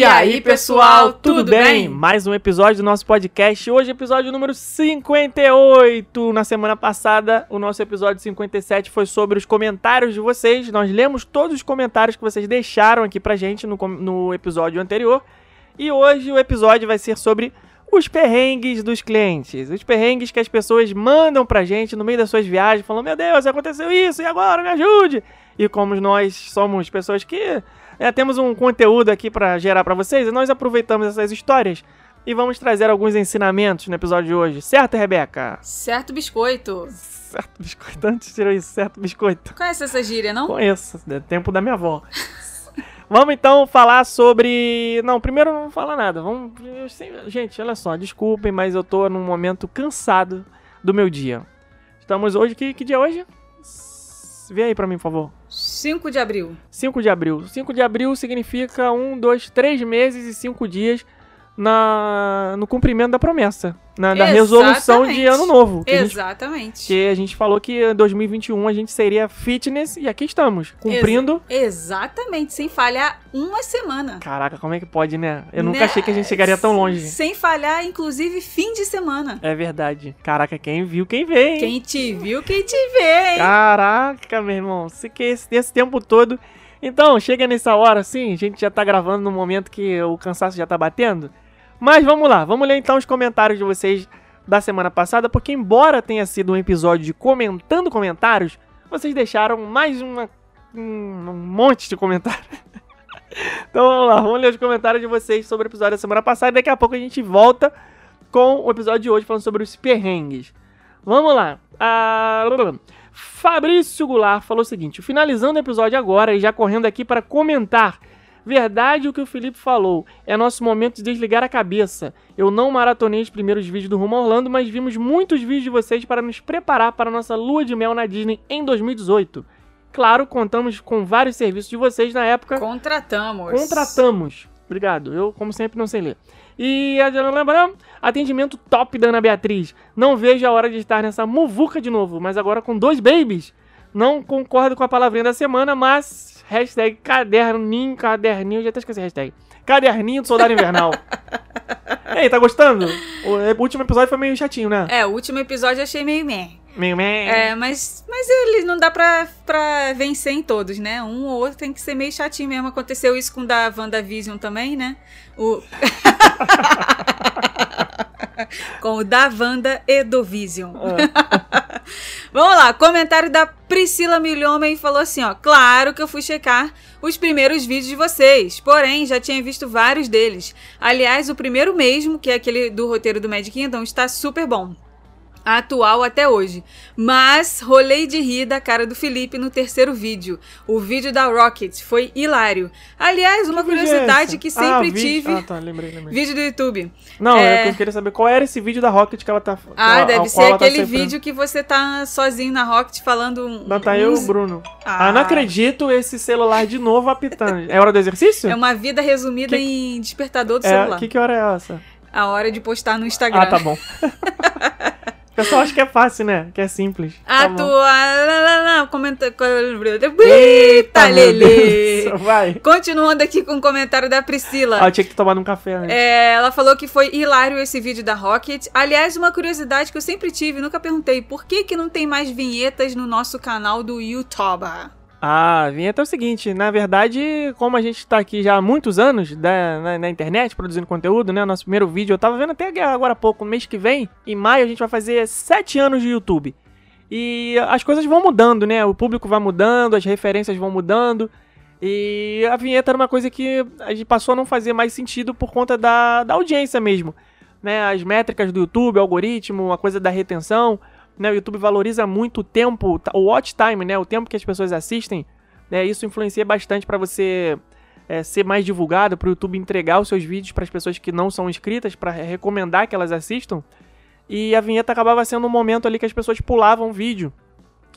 E aí, pessoal, tudo bem? Mais um episódio do nosso podcast. Hoje, episódio número 58. Na semana passada, o nosso episódio 57 foi sobre os comentários de vocês. Nós lemos todos os comentários que vocês deixaram aqui pra gente no, no episódio anterior. E hoje o episódio vai ser sobre os perrengues dos clientes. Os perrengues que as pessoas mandam pra gente no meio das suas viagens, falando: Meu Deus, aconteceu isso, e agora? Me ajude! E como nós somos pessoas que é, temos um conteúdo aqui pra gerar pra vocês, e nós aproveitamos essas histórias e vamos trazer alguns ensinamentos no episódio de hoje. Certo, Rebeca? Certo biscoito. Certo, biscoito. Antes tirou isso, certo, biscoito. Conhece essa gíria, não? Conheço, é tempo da minha avó. Vamos então falar sobre. Não, primeiro não vou falar nada. Vamos. Gente, olha só, desculpem, mas eu tô num momento cansado do meu dia. Estamos hoje. Que, que dia é hoje? Vê aí pra mim, por favor. 5 de abril. 5 de abril. 5 de abril significa um, dois, três meses e cinco dias na, no cumprimento da promessa. Na, da resolução de ano novo. Que a gente Exatamente. que a gente falou que em 2021 a gente seria fitness e aqui estamos, cumprindo. Exatamente, sem falhar uma semana. Caraca, como é que pode, né? Eu nunca Né? achei que a gente chegaria tão longe. Sem falhar, inclusive, fim de semana. É verdade. Caraca, quem viu, quem vê, hein? Quem te viu, quem te vê, hein? Caraca, meu irmão. Se que esse, esse tempo todo. Então, chega nessa hora assim, a gente já tá gravando no momento que o cansaço já tá batendo. Mas vamos lá, vamos ler então os comentários de vocês da semana passada, porque embora tenha sido um episódio de comentando comentários, vocês deixaram mais uma, um, um monte de comentários. então vamos lá, vamos ler os comentários de vocês sobre o episódio da semana passada e daqui a pouco a gente volta com o episódio de hoje falando sobre os perrengues. Vamos lá. Ah, Fabrício Goulart falou o seguinte: finalizando o episódio agora e já correndo aqui para comentar. Verdade o que o Felipe falou. É nosso momento de desligar a cabeça. Eu não maratonei os primeiros vídeos do Rumo Orlando, mas vimos muitos vídeos de vocês para nos preparar para a nossa lua de mel na Disney em 2018. Claro, contamos com vários serviços de vocês na época. Contratamos. Contratamos. Obrigado. Eu, como sempre, não sei ler. E atendimento top da Ana Beatriz. Não vejo a hora de estar nessa muvuca de novo, mas agora com dois babies. Não concordo com a palavrinha da semana, mas hashtag caderninho, caderninho, já até esqueci a hashtag. Caderninho do Soldado Invernal. Ei, tá gostando? O último episódio foi meio chatinho, né? É, o último episódio eu achei meio meh. Meio meh. É, mas, mas ele não dá pra, pra vencer em todos, né? Um ou outro tem que ser meio chatinho mesmo. Aconteceu isso com o da WandaVision também, né? O... com o da Wanda e do Vision. Vamos lá, comentário da Priscila Milhomem falou assim, ó. Claro que eu fui checar os primeiros vídeos de vocês, porém já tinha visto vários deles. Aliás, o primeiro mesmo, que é aquele do roteiro do Mad Kingdom, está super bom atual até hoje. Mas rolei de rir da cara do Felipe no terceiro vídeo. O vídeo da Rocket foi hilário. Aliás, uma Que é curiosidade esse? que Ah, sempre vídeo- tive. Ah, tá, lembrei, lembrei. Vídeo do YouTube. Não, É. eu queria saber qual era esse vídeo da Rocket que ela tá. que Ah, ela- deve ser tá aquele sempre- vídeo que você tá sozinho na Rocket falando um. Não, tá eu e uns- o Bruno. Ah. Ah. não acredito esse celular de novo apitando. É hora do exercício? É uma vida resumida Que- em despertador do É, celular. que, que hora é essa? A hora de postar no Instagram. Ah, tá bom. pessoal acha que é fácil, né? Que é simples. Tá bom. Atuar. Comenta. Eita, Lele! Vai. Continuando aqui com o comentário da Priscila. Ah, eu tinha que tomado um café antes. É, ela falou que foi hilário esse vídeo da Rocket. Aliás, uma curiosidade que eu sempre tive, nunca perguntei, por que que não tem mais vinhetas no nosso canal do YouTube? Ah, a vinheta é o seguinte, na verdade, como a gente tá aqui já há muitos anos da- na, na internet produzindo conteúdo, né? Nosso primeiro vídeo, eu tava vendo até agora há pouco, mês que vem, em maio, a gente vai fazer sete anos de YouTube. E as coisas vão mudando, né? O público vai mudando, as referências vão mudando. E a vinheta era uma coisa que a gente passou a não fazer mais sentido por conta da, da audiência mesmo. Né? As métricas do YouTube, o algoritmo, a coisa da retenção. Né? O YouTube valoriza muito o tempo, o watch time, né? O tempo que as pessoas assistem. Né? Isso influencia bastante para você é, ser mais divulgado, para o YouTube entregar os seus vídeos para as pessoas que não são inscritas, para recomendar que elas assistam. E a vinheta acabava sendo um momento ali que as pessoas pulavam o vídeo.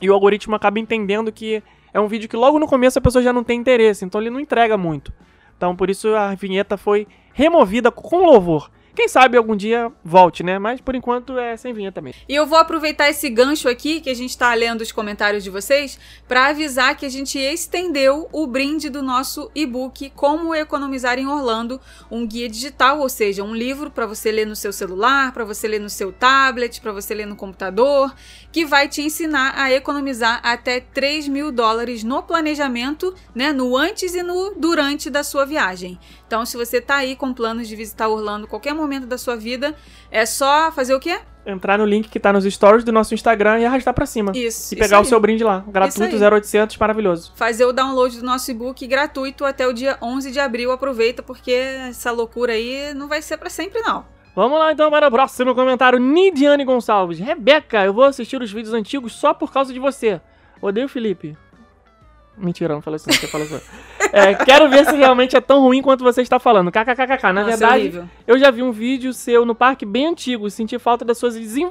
E o algoritmo acaba entendendo que é um vídeo que logo no começo a pessoa já não tem interesse, então ele não entrega muito. Então por isso a vinheta foi removida com louvor. Quem sabe algum dia volte, né? Mas por enquanto é sem vinheta também. E eu vou aproveitar esse gancho aqui, que a gente tá lendo os comentários de vocês, para avisar que a gente estendeu o brinde do nosso e-book Como Economizar em Orlando, um guia digital, ou seja, um livro para você ler no seu celular, para você ler no seu tablet, para você ler no computador, que vai te ensinar a economizar até 3 mil dólares no planejamento, né? No antes e no durante da sua viagem. Então, se você tá aí com planos de visitar Orlando qualquer momento da sua vida, é só fazer o quê? Entrar no link que tá nos stories do nosso Instagram e arrastar pra cima. Isso. E pegar o seu brinde lá. Gratuito, Isso aí. 0800, maravilhoso. Fazer o download do nosso e-book gratuito até o dia 11 de abril. Aproveita, porque essa loucura aí não vai ser pra sempre, não. Vamos lá então para o próximo comentário. Nidiane Gonçalves. Rebeca, eu vou assistir os vídeos antigos só por causa de você. Odeio o Felipe. Mentira, não falei isso, não. Você falou isso. É, quero ver se realmente é tão ruim quanto você está falando. KKKK. Na Nossa, é verdade, horrível. eu já vi um vídeo seu no parque bem antigo e senti falta da sua,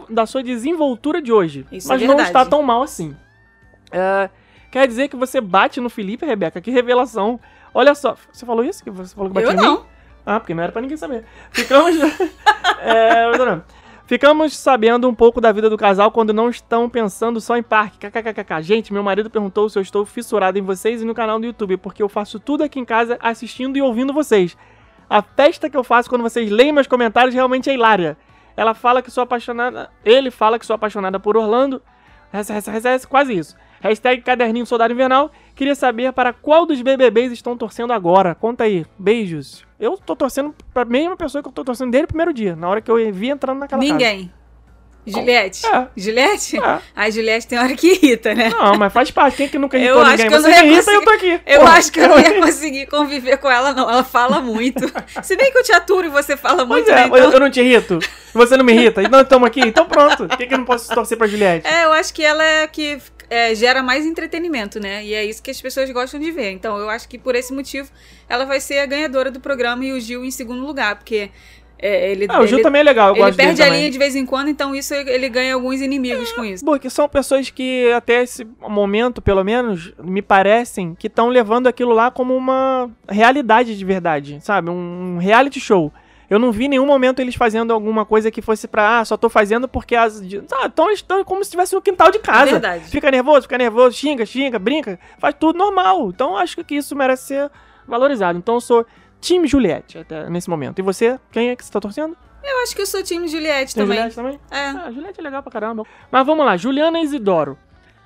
da sua desenvoltura de hoje. Isso é mas não verdade. está tão mal assim. É, quer dizer que você bate no Felipe, Rebeca? Que revelação. Olha só, você falou isso? Que você falou que batia Eu em mim? não. Ah, porque não era pra ninguém saber. Ficamos. é, tô não. Ficamos sabendo um pouco da vida do casal quando não estão pensando só em parque. KKKK. Gente, meu marido perguntou se eu estou fissurado em vocês e no canal do YouTube, porque eu faço tudo aqui em casa assistindo e ouvindo vocês. A festa que eu faço quando vocês leem meus comentários realmente é hilária. Ela fala que sou apaixonada. Ele fala que sou apaixonada por Orlando. Quase isso. Hashtag caderninho soldado invernal. Queria saber para qual dos BBBs estão torcendo agora. Conta aí. Beijos. Eu tô torcendo pra mesma pessoa que eu tô torcendo desde o primeiro dia. Na hora que eu vi entrando naquela casa. Ninguém. Juliette? É. Juliette? É. A Juliette tem hora que irrita, né? Não, mas faz parte. Quem que nunca Eu irritou acho ninguém? que eu Você não ia me irrita e eu tô aqui. Eu Porra. acho que eu não ia conseguir conviver com ela, não. Ela fala muito. Se bem que eu te aturo e você fala Pois muito, é, né? Então... eu, eu não te irrito. Você não me irrita. Então estamos aqui. Então pronto. Por que, que eu não posso torcer pra Juliette? É, eu acho que ela é que é, gera mais entretenimento, né? E é isso que as pessoas gostam de ver. Então, eu acho que por esse motivo ela vai ser a ganhadora do programa e o Gil em segundo lugar, porque é, ele, Ah, o Gil ele, também é legal. Eu ele gosto perde a também. linha de vez em quando, então isso ele ganha alguns inimigos com isso. Porque são pessoas que, até esse momento, pelo menos, me parecem que estão levando aquilo lá como uma realidade de verdade, sabe? Um reality show. Eu não vi em nenhum momento eles fazendo alguma coisa que fosse pra, ah, só tô fazendo porque as. Ah, então eles estão como se estivesse no quintal de casa. Verdade. Fica nervoso, fica nervoso, xinga, xinga, brinca, faz tudo normal. Então acho que isso merece ser valorizado. Então eu sou time Juliette até nesse momento. E você, quem é que você tá torcendo? Eu acho que eu sou time Juliette Tem também. Juliette também? É. Ah, Juliette é legal pra caramba. Mas vamos lá, Juliana Isidoro.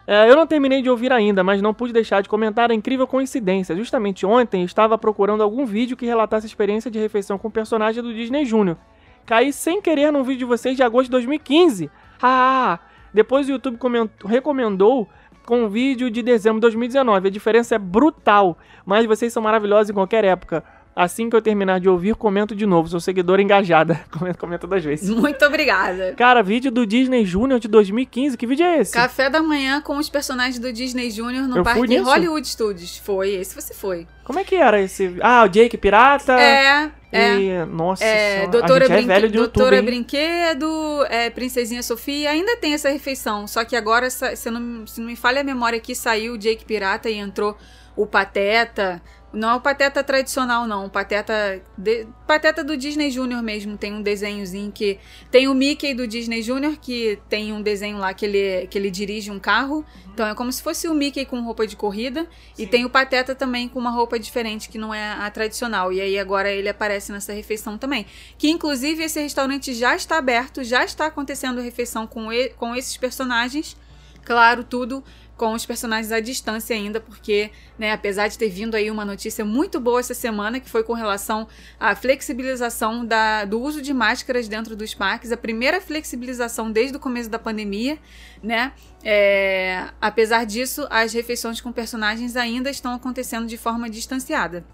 É, eu não terminei de ouvir ainda, mas não pude deixar de comentar a incrível coincidência. Justamente ontem estava procurando algum vídeo que relatasse a experiência de refeição com o personagem do Disney Júnior. Caí sem querer num vídeo de vocês de agosto de 2015. Ah, depois o YouTube comentou- recomendou com um vídeo de dezembro de 2019. A diferença é brutal, mas vocês são maravilhosos em qualquer época. Assim que eu terminar de ouvir, comento de novo. Sou seguidora engajada. Comenta, comenta duas vezes. Muito obrigada. Cara, vídeo do Disney Junior de 2015. Que vídeo é esse? Café da manhã com os personagens do Disney Junior no Eu parque? Hollywood Studios. Foi, esse você foi. Como é que era esse? Ah, o Jake Pirata. É, é. E, nossa, É, senhora, Doutora, a gente é velho de Doutora YouTube? Brinquedo, é, Princesinha Sofia, ainda tem essa refeição. Só que agora, se não, se não me falha a memória aqui, saiu o Jake Pirata e entrou o Pateta. Não é o Pateta tradicional, não. O Pateta, de- Pateta do Disney Junior mesmo. Tem um desenhozinho que. Tem o Mickey do Disney Junior, que tem um desenho lá que ele, que ele dirige um carro. Então é como se fosse o Mickey com roupa de corrida. E tem o Pateta também com uma roupa diferente, que não é a tradicional. E aí agora ele aparece nessa refeição também. Que inclusive esse restaurante já está aberto, já está acontecendo refeição com, e- com esses personagens. Claro, tudo com os personagens à distância ainda, porque, né, apesar de ter vindo aí uma notícia muito boa essa semana, que foi com relação à flexibilização da, do uso de máscaras dentro dos parques, a primeira flexibilização desde o começo da pandemia, né? É, apesar disso, as refeições com personagens ainda estão acontecendo de forma distanciada.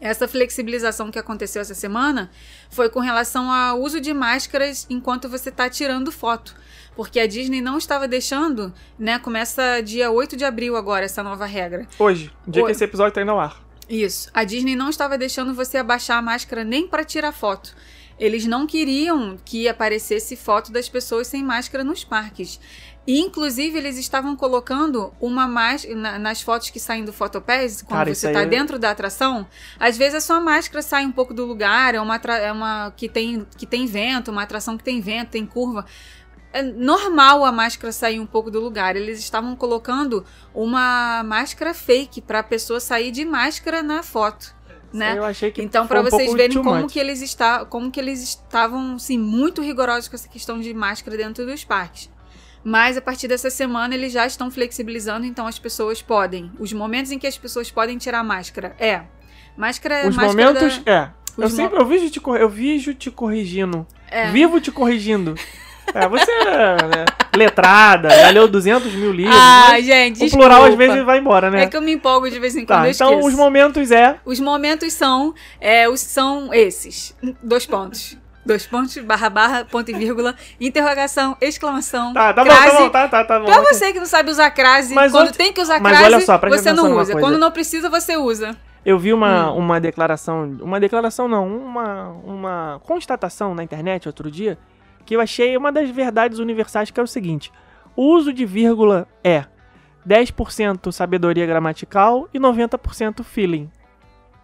Essa flexibilização que aconteceu essa semana foi com relação ao uso de máscaras enquanto você está tirando foto. Porque a Disney não estava deixando, né? Começa dia 8 de abril agora, essa nova regra. Hoje, dia que esse episódio tá indo ao ar. Isso. A Disney não estava deixando você abaixar a máscara nem para tirar foto. Eles não queriam que aparecesse foto das pessoas sem máscara nos parques. E, inclusive, eles estavam colocando uma máscara na- nas fotos que saem do Photopass, quando Cara, você aí tá é- dentro da atração, às vezes a sua máscara sai um pouco do lugar, é uma, é uma que, tem, que tem vento, uma atração que tem vento, tem curva. É normal a máscara sair um pouco do lugar. Eles estavam colocando uma máscara fake pra pessoa sair de máscara na foto, né? Eu achei que Então, pra um vocês verem como much. que eles está, como que eles estavam assim muito rigorosos com essa questão de máscara dentro dos parques. Mas a partir dessa semana eles já estão flexibilizando, então as pessoas podem. Os momentos em que as pessoas podem tirar a máscara é máscara é Os máscara momentos, da- é. Eu Os mo- sempre eu vejo te, eu vejo te corrigindo. É. Vivo te corrigindo. É, você é né, letrada, já leu 200 mil livros. Ah, gente, o plural às desculpa. vezes vai embora, né? É que eu me empolgo de vez em quando, tá, então os momentos é. Os momentos são, é, os, são esses. Dois pontos. Dois pontos, barra, barra, ponto e vírgula, interrogação, exclamação, Tá, tá bom, crase. tá bom, tá, tá, tá bom. Pra você que não sabe usar crase, Mas quando ontem- tem que usar mas crase, olha só, você não usa. Quando não precisa, você usa. Eu vi uma, Hum. uma declaração, uma declaração não, uma, uma constatação na internet outro dia, que eu achei uma das verdades universais, que é o seguinte. O uso de vírgula é 10% sabedoria gramatical e 90% feeling.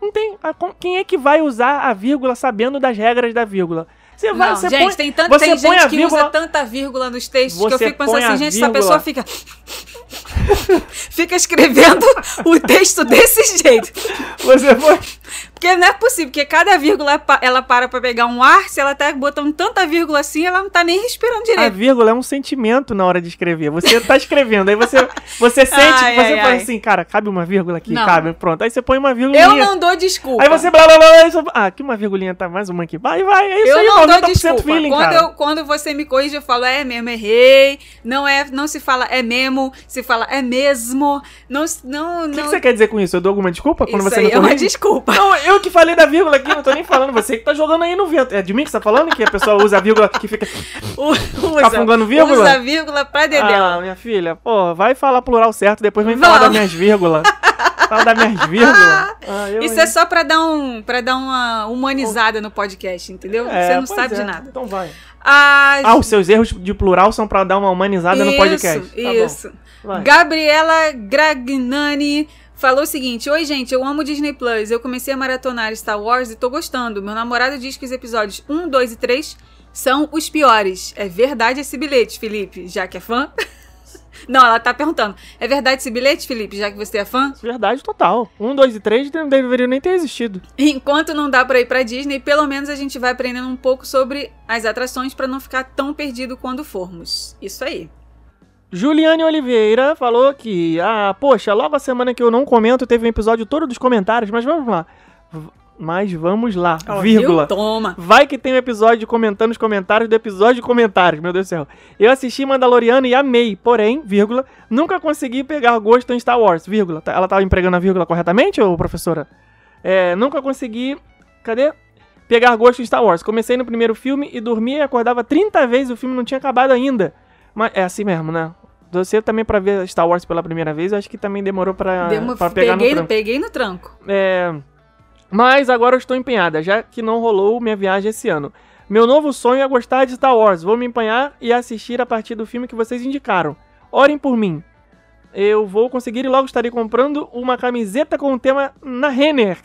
Não tem. a- quem é que vai usar a vírgula sabendo das regras da vírgula? Você vai, Não, você gente, põe, tem, tanto, você tem põe a gente que vírgula- usa tanta vírgula nos textos que eu Você fico pensando assim, gente, essa vírgula- pessoa fica. fica escrevendo o texto desse jeito. você põe, Porque não é possível, porque cada vírgula ela para pra pegar um ar, se ela tá botando tanta vírgula assim, ela não tá nem respirando a direito. vírgula é um sentimento na hora de escrever. Você tá escrevendo, aí você, você sente, Ai, você ai, fala ai. assim, cara, cabe uma vírgula aqui, Não. cabe, pronto. Aí você põe uma vírgula. Eu não dou desculpa. Aí você blá blá blá, você- ah, aqui uma virgulinha tá mais uma aqui. Vai, vai, é isso eu aí, não dou 90% desculpa. feeling, quando, eu, quando você me corrige, eu falo, é mesmo, errei. Não é, não se fala é mesmo, se fala é mesmo. Não, não, O que, não. que você quer dizer com isso? Eu dou alguma desculpa quando Isso você aí me é uma corrige? desculpa. Não, eu que falei da vírgula aqui, não tô nem falando. Você que tá jogando aí no vento. É de mim que você tá falando? Que a pessoa usa a vírgula que fica. Usa, Tá fungando vírgula? Usa vírgula pra dedéu. Ah, minha filha, pô, vai falar plural certo, depois vem Vamos. falar das minhas vírgulas. Fala das minhas vírgulas. Ah, eu, Isso é só pra dar, um, pra dar uma humanizada no podcast, entendeu? É, você não sabe é. de nada. Então vai. Ah, Ah, os seus erros de plural são pra dar uma humanizada no podcast. Isso, Tá isso. Gabriela Gragnani falou o seguinte: Oi, gente, eu amo Disney Plus. Eu comecei a maratonar Star Wars e tô gostando. Meu namorado diz que os episódios 1, 2 e 3 são os piores. É verdade esse bilhete, Felipe, já que é fã? Não, ela tá perguntando. É verdade esse bilhete, Felipe, já que você é fã? Verdade total. Um, dois e três não deveriam nem ter existido. Enquanto não dá pra ir pra Disney, pelo menos a gente vai aprendendo um pouco sobre as atrações pra não ficar tão perdido quando formos. Isso aí. Juliane Oliveira falou que, ah, poxa, logo a semana que eu não comento teve um episódio todo dos comentários, mas vamos lá. V- Mas vamos lá, Ó, vírgula. Toma. Vai que tem um episódio comentando os comentários do episódio de comentários, meu Deus do céu. Eu assisti Mandaloriano e amei, porém, vírgula, nunca consegui pegar gosto em Star Wars, vírgula. Tá- Ela tava empregando a vírgula corretamente, ou professora? É, nunca consegui, cadê? Pegar gosto em Star Wars. Comecei no primeiro filme e dormia e acordava 30 vezes, o filme não tinha acabado ainda. Mas é assim mesmo, né? Você também pra ver Star Wars pela primeira vez, eu acho que também demorou Demo- pra pegar peguei, no tranco. peguei no tranco. É, mas agora eu estou empenhada, já que não rolou minha viagem esse ano. Meu novo sonho é gostar de Star Wars. Vou me empenhar e assistir a partir do filme que vocês indicaram. Orem por mim. Eu vou conseguir e logo estarei comprando uma camiseta com o tema na Renner.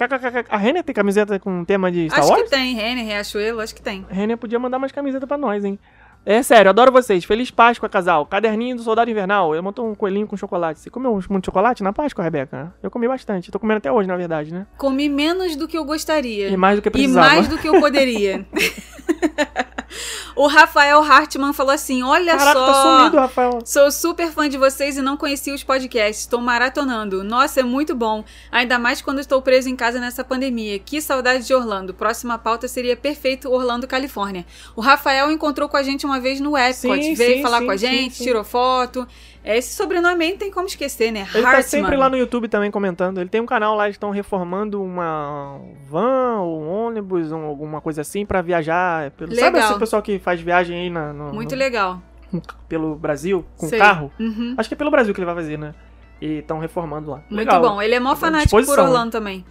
A Renner tem camiseta com tema de Star acho Wars? que tem, Renner, Riachuelo, acho que tem. A Renner podia mandar mais camisetas pra nós, hein? É sério, adoro vocês. Feliz Páscoa, casal. Caderninho do Soldado Invernal. Eu montou um coelhinho com chocolate. Você comeu muito chocolate na Páscoa, Rebeca? Eu comi bastante. Tô comendo até hoje, na verdade, né? Comi menos do que eu gostaria. E mais do que E precisava. mais do que eu poderia. o Rafael Hartmann falou assim: Olha Caraca, só. tá sumido, Rafael. Sou super fã de vocês e não conhecia os podcasts. Estou maratonando. Nossa, é muito bom. Ainda mais quando estou preso em casa nessa pandemia. Que saudade de Orlando. Próxima pauta seria perfeito Orlando, Califórnia. O Rafael encontrou com a gente uma vez no Epcot. Sim, veio sim, falar sim, com a gente, tirou foto. Esse sobrenome aí não tem como esquecer, né? Ele tá Hartmann. sempre lá no YouTube também comentando. Ele tem um canal lá, eles estão reformando uma van ou um ônibus, ou alguma coisa assim, pra viajar. Pelo... Sabe Legal. esse pessoal que faz viagem aí na, no- Muito no- legal. pelo Brasil, com Sei. carro? Uhum. Acho que é pelo Brasil que ele vai fazer, né? E estão reformando lá. Muito Legal. bom. Ele é mó À fanático por disposição, Orlando também.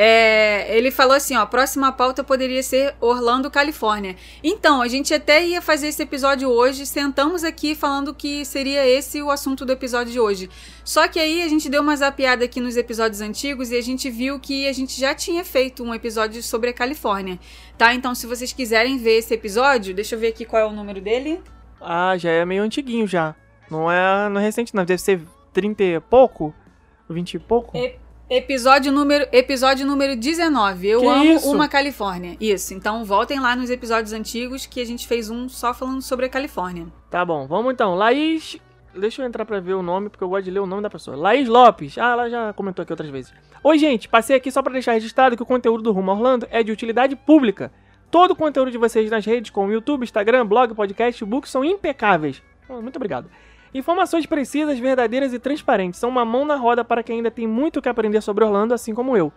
É, ele falou assim, ó, a próxima pauta poderia ser Orlando, Califórnia. Então, a gente até ia fazer esse episódio hoje, sentamos aqui falando que seria esse o assunto do episódio de hoje. Só que aí a gente deu uma zapiada aqui nos episódios antigos e a gente viu que a gente já tinha feito um episódio sobre a Califórnia, tá? Então, se vocês quiserem ver esse episódio, deixa eu ver aqui qual é o número dele. Ah, já é meio antiguinho já. Não é, não é recente, não. Deve ser 30 e pouco? 20 e pouco? E episódio número, episódio número 19. Eu Que amo isso? uma Califórnia. Isso. Então voltem lá nos episódios antigos que a gente fez um só falando sobre a Califórnia. Tá bom, vamos então. Laís. Deixa eu entrar pra ver o nome, porque eu gosto de ler o nome da pessoa. Laís Lopes. Ah, ela já comentou aqui outras vezes. Oi, gente. Passei aqui só pra deixar registrado que o conteúdo do Rumo Orlando é de utilidade pública. Todo o conteúdo de vocês nas redes, como YouTube, Instagram, blog, podcast, book, são impecáveis. Muito obrigado. Informações precisas, verdadeiras e transparentes são uma mão na roda para quem ainda tem muito o que aprender sobre Orlando, assim como eu.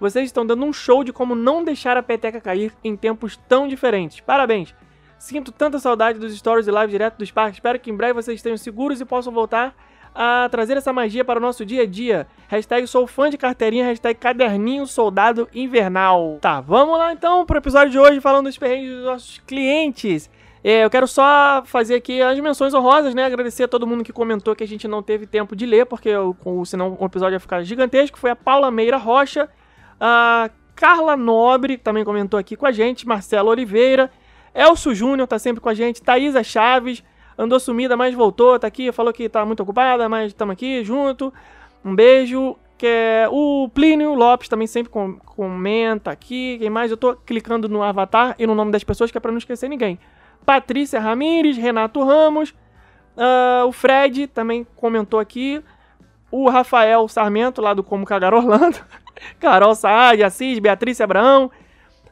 Vocês estão dando um show de como não deixar a peteca cair em tempos tão diferentes. Parabéns! Sinto tanta saudade dos stories e lives direto dos parques. Espero que em breve vocês estejam seguros e possam voltar a trazer essa magia para o nosso dia a dia. Hashtag sou fã de carteirinha, hashtag caderninho soldado invernal. Tá, vamos lá então pro episódio de hoje falando dos perrengues dos nossos clientes. É, eu quero só fazer aqui as menções honrosas, né? Agradecer a todo mundo que comentou que a gente não teve tempo de ler, porque o- senão o episódio ia ficar gigantesco. Foi a Paula Meira Rocha, a Carla Nobre também comentou aqui com a gente, Marcelo Oliveira, Elcio Júnior tá sempre com a gente, Thaisa Chaves, andou sumida, mas voltou, tá aqui, falou que tá muito ocupada, mas estamos aqui junto. Um beijo. Que é o Plínio Lopes também sempre com- comenta aqui. Quem mais? Eu tô clicando no avatar e no nome das pessoas que é pra não esquecer ninguém. Patrícia Ramires, Renato Ramos, ah, o Fred também comentou aqui. O Rafael Sarmento, lá do Como Cagar Orlando. Carol Saad, Assis, Beatriz Abraão.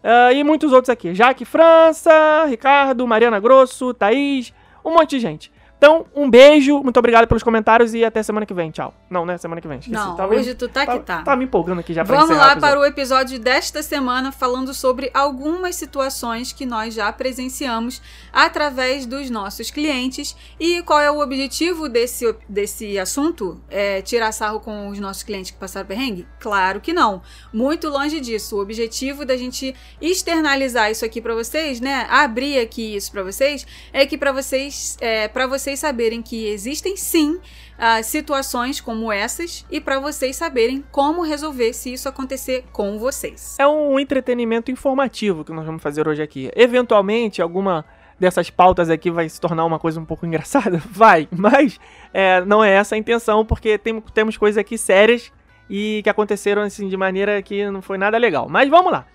ah, e muitos outros aqui. Jaque França, Ricardo, Mariana Grosso, Thaís, um monte de gente. Então, um beijo, muito obrigado pelos comentários e até semana que vem. Tchau. Não, não é semana que vem. Esqueci. Não, Tava- hoje tu tá que tá. Tá me empolgando aqui já pra Vamos lá o para o episódio desta semana falando sobre algumas situações que nós já presenciamos através dos nossos clientes. E qual é o objetivo desse, desse assunto? É tirar sarro com os nossos clientes que passaram perrengue? Claro que não. Muito longe disso. O objetivo da gente externalizar isso aqui para vocês, né? Abrir aqui isso para vocês, é que para vocês, é, para vocês saberem que existem sim ah, situações como essas e para vocês saberem como resolver se isso acontecer com vocês. É um entretenimento informativo que nós vamos fazer hoje aqui. Eventualmente, alguma dessas pautas aqui vai se tornar uma coisa um pouco engraçada? Vai, mas é, não é essa a intenção, porque tem- temos coisas aqui sérias e que aconteceram assim de maneira que não foi nada legal. Mas vamos lá.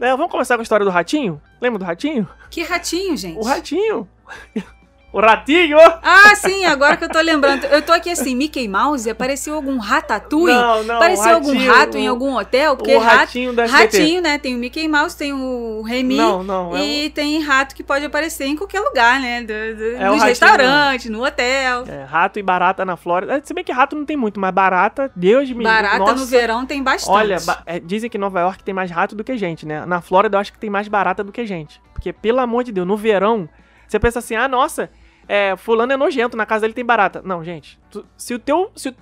É, vamos começar com a história do ratinho? Lembra do ratinho? Que ratinho, gente. O ratinho! o ratinho! Ah, sim, agora que eu tô lembrando. Eu tô aqui assim, Mickey Mouse, apareceu algum ratatouille? Não, não, apareceu o algum ratinho, rato em o- algum hotel? Porque o ratinho da SBT. Ratinho, né? Tem o Mickey Mouse, tem o Remy. Não, não, é e tem rato que pode aparecer em qualquer lugar, né? Do, do, É o nos ratinho. restaurantes, no hotel. É, rato e barata na Flórida. É, Se bem que rato não tem muito, mas barata, Deus me Barata nossa. no verão tem bastante. Olha, é, dizem que Nova York tem mais rato do que gente, né? Na Flórida eu acho que tem mais barata do que gente. Porque, pelo amor de Deus, no verão, você pensa assim, ah, nossa, é, fulano é nojento, na casa dele tem barata. Não, gente, tu- se o teu... Se o-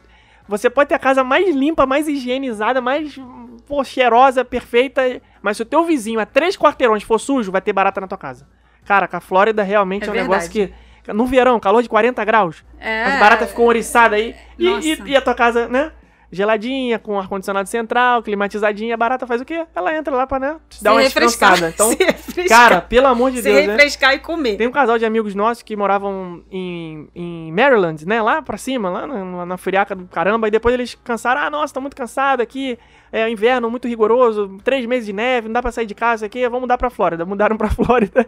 você pode ter a casa mais limpa, mais higienizada, mais pô, cheirosa, perfeita, mas se o teu vizinho a três quarteirões for sujo, vai ter barata na tua casa. Cara, que a Flórida realmente É é, um negócio verdade. que... No verão, calor de 40 graus, É, as baratas ficam oriçadas aí. E, e- e a tua casa, né? Geladinha, com ar-condicionado central, climatizadinha. Barata faz o quê? Ela entra lá pra, né? Te se dar uma refrescar, descansada. Então, se refrescar, cara, pelo amor de se Deus, né? refrescar e comer. Tem um casal de amigos nossos que moravam em, em Maryland, né? Lá pra cima, lá na, na friaca do caramba. E depois eles cansaram. Ah, nossa, tô muito cansado aqui. É inverno muito rigoroso. Três meses de neve, não dá pra sair de casa aqui. Vamos mudar pra Flórida. Mudaram pra Flórida.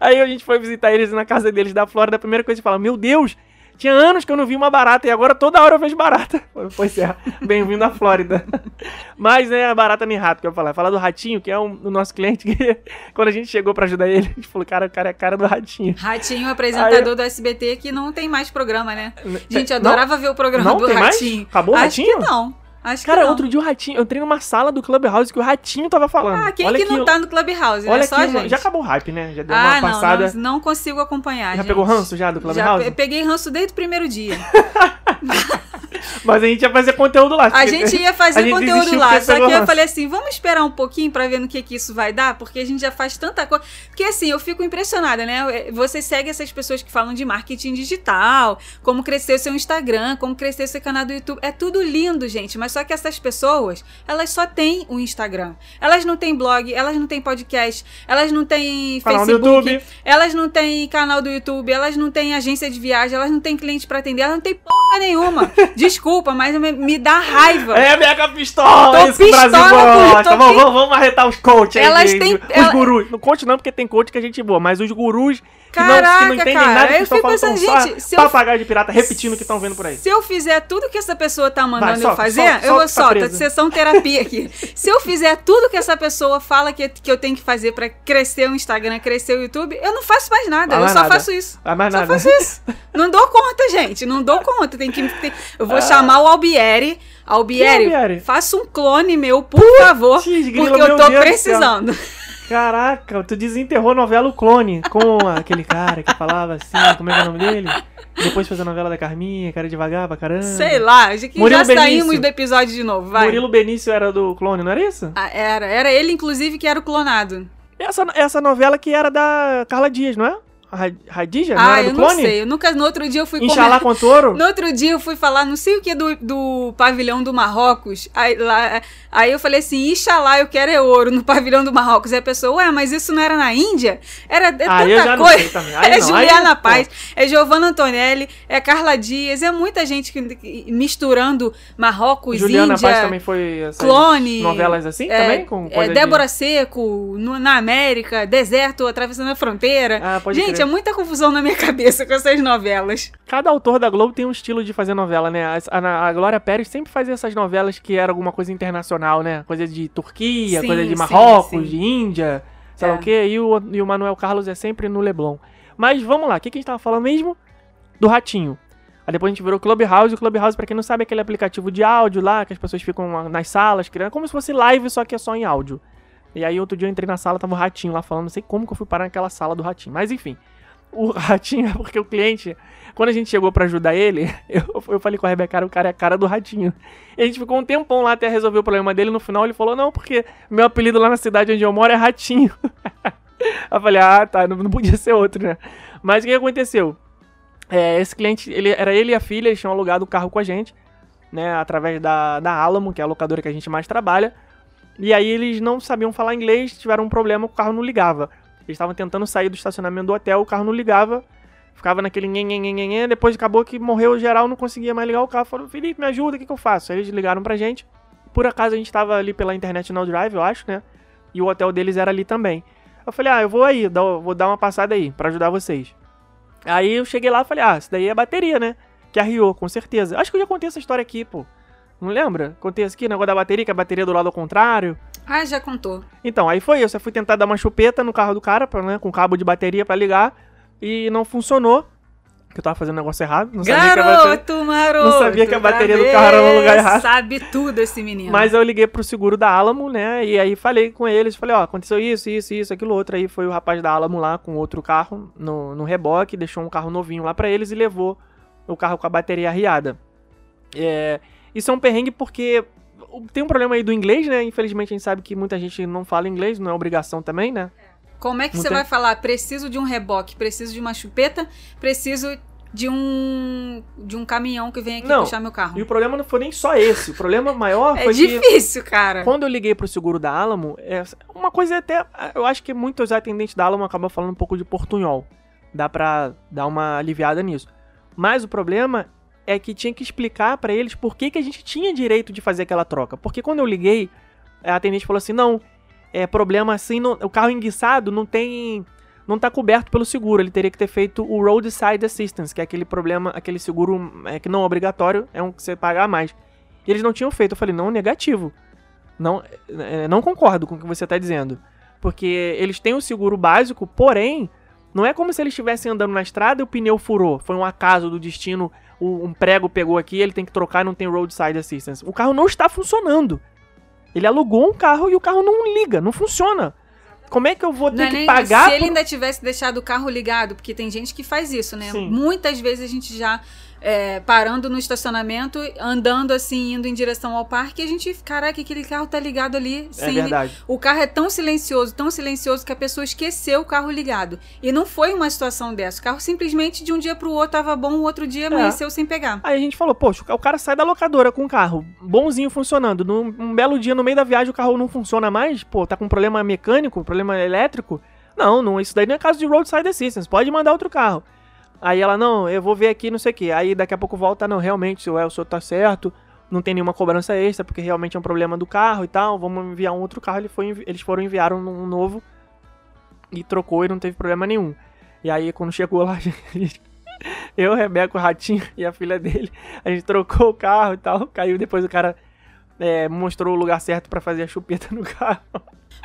Aí a gente foi visitar eles na casa deles da Flórida. A primeira coisa que fala: Meu Deus, tinha anos que eu não vi uma barata. E agora toda hora eu vejo barata. Pois é, bem-vindo à Flórida. Mas é a barata nem rato que eu ia falar. Falar do ratinho, que é um, o nosso cliente que quando a gente chegou pra ajudar ele, a gente falou: Cara, o cara é a cara do ratinho. Ratinho, apresentador do SBT, que não tem mais programa, né? Gente, eu Não? adorava ver o programa Não do tem mais? Ratinho. Acabou o Acho Ratinho? que não. Acho Cara, outro dia o Ratinho, eu entrei numa sala do Clubhouse que o Ratinho tava falando. Ah, quem olha que não tá no Clubhouse, Olha né? Só gente. já acabou o hype, né? Já deu ah, uma não, passada. não, não consigo acompanhar, já gente. pegou ranço já do Já Clubhouse? pe- peguei ranço desde o primeiro dia. Mas a gente ia fazer conteúdo lá. A gente ia fazer gente conteúdo lá. Só que eu ranço. falei assim: vamos esperar um pouquinho pra ver no que, que isso vai dar, porque a gente já faz tanta coisa. Porque assim, eu fico impressionada, né? Você segue essas pessoas que falam de marketing digital, como crescer o seu Instagram, como crescer o seu canal do YouTube. É tudo lindo, gente. Mas só que essas pessoas, elas só têm o Instagram. Elas não têm blog, elas não têm podcast, elas não têm Canal Facebook, elas não têm canal do YouTube, elas não têm agência de viagem, elas não têm cliente pra atender, elas não têm porra nenhuma. Desculpa, mas me, me dá raiva. É mega pistola! Tô isso que o Brasil pistola gosta! tô Vamos, vamos, vamos arretar os coaches aí. Elas têm- Os ela- gurus. Não coach não, porque tem coach que a gente boa, mas os gurus que, não, Caraca, que não entendem cara, nada que eu estão falando, pensando, gente, se só eu- papagaio de pirata repetindo o que estão vendo por aí. Se eu fizer tudo que essa pessoa tá mandando Vai, eu fazer, solta, eu vou solta, tá sessão terapia aqui. Se eu fizer tudo que essa pessoa fala que, que eu tenho que fazer pra crescer o Instagram, crescer o YouTube, eu não faço mais nada. Vai eu mais só nada. faço isso. Vai mais Só nada. faço isso. Não dou conta, gente. Não dou conta. Tem que. tem- Eu vou chamar o Albieri. Albieri, é Albieri? faça um clone meu, por favor. Putz, grila, porque eu tô Deus precisando. Caraca, tu desenterrou a novela O Clone com aquele cara que falava assim, como é que é o nome dele? Depois fez a novela da Carminha, cara devagar pra caramba. Sei lá, já que Murilo já saímos Benício. do episódio de novo. Vai. Murilo Benício era do Clone, não era isso? Ah, era. Era ele, inclusive, que era o clonado. Essa, essa novela que era da Carla Dias, não é? Radija? Ah, eu não sei. Eu nunca. No outro dia eu fui Inxalá comer- com touro? No outro dia eu fui falar não sei o que do, do pavilhão do Marrocos. Aí, lá, aí eu falei assim, Ixalá, eu quero é ouro no pavilhão do Marrocos. Aí a pessoa, ué, mas isso não era na Índia? Era é Ah, tanta coisa. é não, Juliana aí, pô. Paz, é Giovanna Antonelli, é Carla Dias, é muita gente que, misturando Marrocos, Juliana Índia, Paz também foi clone. novelas assim é, também? Com é, coisa de- Débora Seco, no- na América, deserto, atravessando a fronteira. Ah, pode gente, é muita confusão na minha cabeça com essas novelas. Cada autor da Globo tem um estilo de fazer novela, né? A, a- a Glória Pérez sempre fazia essas novelas que era alguma coisa internacional, né? Coisa de Turquia, Sim, coisa de sim, Marrocos, sim. de Índia, sei lá É. o quê. E o, e o Manuel Carlos é sempre no Leblon. Mas vamos lá, o que, que a gente tava falando mesmo? Do Ratinho. Aí depois a gente virou Clubhouse. O Clubhouse, pra quem não sabe, é aquele aplicativo de áudio lá, que as pessoas ficam nas salas, criando, como se fosse live, só que é só em áudio. E aí outro dia eu entrei na sala, tava o Ratinho lá falando, não sei como que eu fui parar naquela sala do Ratinho. Mas enfim, o Ratinho porque o cliente, quando a gente chegou pra ajudar ele, eu, eu falei com a Rebeca, o cara é a cara do Ratinho. E a gente ficou um tempão lá até resolver o problema dele. No final ele falou, não, porque meu apelido lá na cidade onde eu moro é Ratinho. eu falei, ah, tá, não, não podia ser outro, né? Mas o que aconteceu? É, esse cliente, ele, era ele e a filha, eles tinham alugado o carro com a gente, né, através da, da Alamo, que é a locadora que a gente mais trabalha. E aí eles não sabiam falar inglês, tiveram um problema, o carro não ligava. Eles estavam tentando sair do estacionamento do hotel, o carro não ligava. Ficava naquele nhen, nhen, nhen, nhen, depois acabou que morreu geral, não conseguia mais ligar o carro. Falou, Felipe, me ajuda, o que, que eu faço? Aí eles ligaram pra gente. Por acaso a gente tava ali pela internet no Drive, eu acho, né? E o hotel deles era ali também. Eu falei, ah, eu vou aí, vou dar uma passada aí, pra ajudar vocês. Aí eu cheguei lá e falei, ah, isso daí é bateria, né? Que arriou, com certeza. Acho que eu já contei essa história aqui, pô. Não lembra? Contei isso aqui, negócio da bateria, que a bateria é do lado ao contrário. Ah, já contou. Então, aí foi isso. Eu fui tentar dar uma chupeta no carro do cara, pra, né, com cabo de bateria pra ligar. E não funcionou. Que eu tava fazendo um negócio errado. Não sabia que a bateria... Garoto, maroto. não sabia que a tá bateria do carro era no lugar errado. Sabe tudo esse menino. Mas eu liguei pro seguro da Alamo, né? E aí falei com eles, falei, ó, aconteceu isso, isso, isso, aquilo outro. Aí foi o rapaz da Alamo lá com outro carro no, no reboque, deixou um carro novinho lá pra eles e levou o carro com a bateria arriada. É, isso é um perrengue porque tem um problema aí do inglês, né? Infelizmente a gente sabe que muita gente não fala inglês, não é obrigação também, né? Como é que Não você tem- vai falar? Preciso de um reboque, preciso de uma chupeta, preciso de um de um caminhão que vem aqui Não, puxar meu carro. E o problema não foi nem só esse. O problema maior É foi que difícil, cara. Quando eu liguei pro seguro da Alamo, é, uma coisa até. Eu acho que muitos atendentes da Alamo acabam falando um pouco de portunhol. Dá pra dar uma aliviada nisso. Mas o problema é que tinha que explicar pra eles por que, que a gente tinha direito de fazer aquela troca. Porque quando eu liguei, a atendente falou assim: não, é problema assim, não- o carro enguiçado não tem. Não tá coberto pelo seguro, ele teria que ter feito o Roadside Assistance, que é aquele problema, aquele seguro é, que não é obrigatório, é um que você paga a mais. E eles não tinham feito. Eu falei, não, negativo. Não, é, não concordo com o que você está dizendo. Porque eles têm o seguro básico, porém, não é como se eles estivessem andando na estrada e o pneu furou. Foi um acaso do destino, um prego pegou aqui, ele tem que trocar e não tem roadside assistance. O carro não está funcionando. Ele alugou um carro e o carro não liga, não funciona. Como é que eu vou ter Não é que pagar? se ele por- ainda tivesse deixado o carro ligado, porque tem gente que faz isso, né? Sim. Muitas vezes a gente já é, parando no estacionamento, andando assim, indo em direção ao parque, e a gente, caraca, aquele carro tá ligado ali. É verdade. O carro é tão silencioso, tão silencioso que a pessoa esqueceu o carro ligado. E não foi uma situação dessa. O carro simplesmente de um dia pro outro tava bom, o outro dia amanheceu sem pegar. Aí a gente falou, poxa, o cara sai da locadora com o carro bonzinho funcionando. Num um belo dia, no meio da viagem, o carro não funciona mais, pô, tá com problema mecânico, problema elétrico. Não, não, isso daí não é caso de roadside assistance. Pode mandar outro carro. Aí ela, não, eu vou ver aqui, não sei o que. Aí daqui a pouco volta, não, realmente, o Elson tá certo, não tem nenhuma cobrança extra, porque realmente é um problema do carro e tal. Vamos enviar um outro carro. Ele foi, eles foram enviar um novo e trocou e não teve problema nenhum. E aí, quando chegou lá, eu, Rebeca, o Ratinho e a filha dele, a gente trocou o carro e tal. Caiu depois o cara é, mostrou o lugar certo para fazer a chupeta no carro.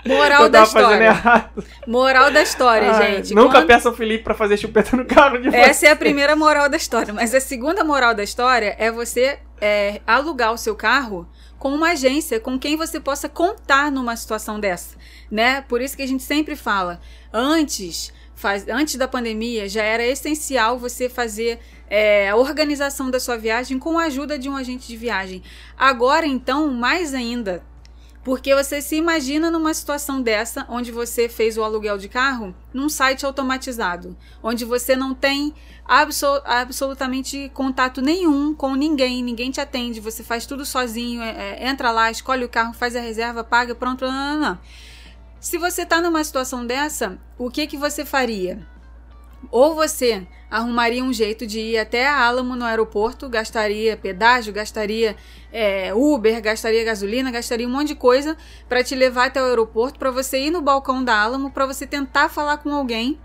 Moral da história. Moral da história, Ai, gente. Nunca Quando... peça ao Felipe para fazer chupeta no carro de Essa é a primeira moral da história. Mas a segunda moral da história é você é, alugar o seu carro com uma agência com quem você possa contar numa situação dessa, né? Por isso que a gente sempre fala, antes, faz, antes da pandemia, já era essencial você fazer é, a organização da sua viagem com a ajuda de um agente de viagem. Agora, então, mais ainda, porque você se imagina numa situação dessa, onde você fez o aluguel de carro num site automatizado, onde você não tem absol absolutamente contato nenhum com ninguém, ninguém te atende, você faz tudo sozinho, é, é, entra lá, escolhe o carro, faz a reserva, paga, pronto. Não, não, não. Se você está numa situação dessa, o que que você faria? Ou você arrumaria um jeito de ir até a Alamo no aeroporto, gastaria pedágio, gastaria é, Uber, gastaria gasolina, gastaria um monte de coisa para te levar até o aeroporto, para você ir no balcão da Alamo, para você tentar falar com alguém,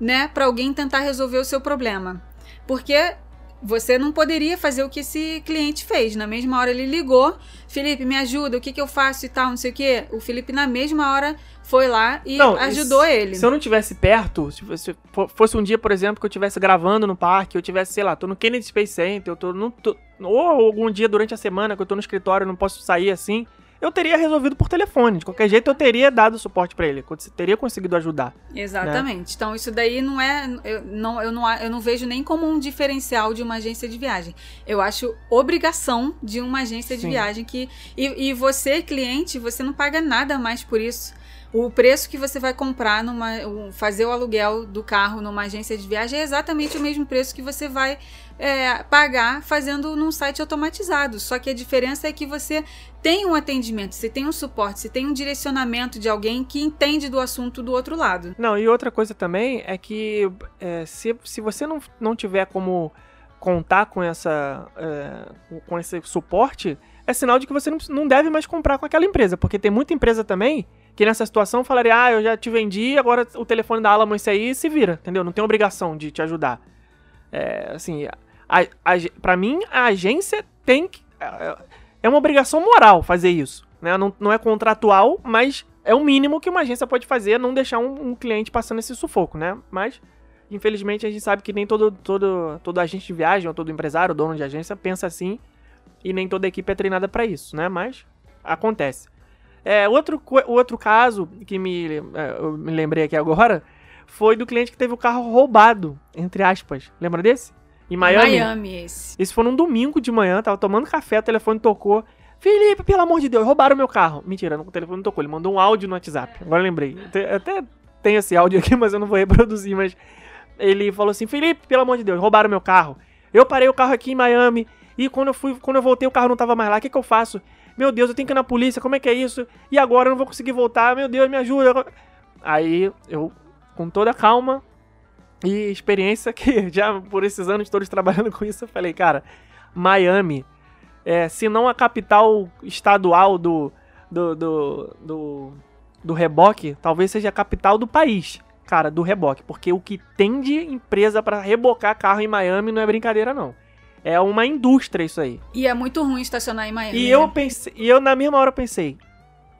né, para alguém tentar resolver o seu problema. Porque você não poderia fazer o que esse cliente fez. Na mesma hora ele ligou, Felipe, me ajuda, o que, que eu faço e tal, não sei o que. O Felipe, na mesma hora, foi lá e não, ajudou se, ele. Se eu não tivesse perto, se fosse um dia, por exemplo, que eu estivesse gravando no parque, eu tivesse, sei lá, tô no Kennedy Space Center, eu tô no. Tô, ou algum dia durante a semana que eu tô no escritório, não posso sair assim eu teria resolvido por telefone. De qualquer jeito, eu teria dado suporte para ele. Teria conseguido ajudar. Né? Exatamente. Né? Então, isso daí não é. Eu não, eu, não, eu não vejo nem como um diferencial de uma agência de viagem. Eu acho obrigação de uma agência Sim. de viagem que. E, e você, cliente, você não paga nada mais por isso. O preço que você vai comprar numa. fazer o aluguel do carro numa agência de viagem é exatamente o mesmo preço que você vai é, pagar fazendo num site automatizado. Só que a diferença é que você tem um atendimento, você tem um suporte, você tem um direcionamento de alguém que entende do assunto do outro lado. Não, e outra coisa também é que é, se, se você não, não tiver como contar com essa é, com esse suporte, é sinal de que você não, não deve mais comprar com aquela empresa, porque tem muita empresa também que nessa situação falaria, ah, eu já te vendi, agora o telefone da Alamo é esse aí, se vira, entendeu? Não tem obrigação de te ajudar. É, assim, a, a, pra mim, a agência tem que. É, é uma obrigação moral fazer isso. Né? Não, não é contratual, mas é o mínimo que uma agência pode fazer, não deixar um, um, cliente passando esse sufoco, né? Mas, infelizmente, a gente sabe que nem todo, todo, todo agente de viagem ou todo empresário, dono de agência, pensa assim. E nem toda equipe é treinada para isso, né? Mas acontece. É, outro, outro caso que me, é, eu me lembrei aqui agora foi do cliente que teve o carro roubado, entre aspas. Lembra desse? Em Miami. Miami, esse. Esse foi num domingo de manhã, tava tomando café, o telefone tocou. Felipe, pelo amor de Deus, roubaram meu carro. Mentira, o telefone não tocou, ele mandou um áudio no WhatsApp. Agora lembrei. Até tem esse áudio aqui, mas eu não vou reproduzir, mas ele falou assim: "Felipe, pelo amor de Deus, roubaram meu carro. Eu parei o carro aqui em Miami e quando eu fui, quando eu voltei o carro não tava mais lá. O que que eu faço? Meu Deus, eu tenho que ir na polícia. Como é que é isso? E agora eu não vou conseguir voltar. Meu Deus, me ajuda." Aí eu com toda calma, e experiência que já por esses anos todos trabalhando com isso, eu falei, cara, Miami, é, se não a capital estadual do, do, do, do, do reboque, talvez seja a capital do país, cara, do reboque. Porque o que tem de empresa para rebocar carro em Miami não é brincadeira, não. É uma indústria isso aí. E é muito ruim estacionar em Miami. E né? eu pensei, e eu na mesma hora pensei,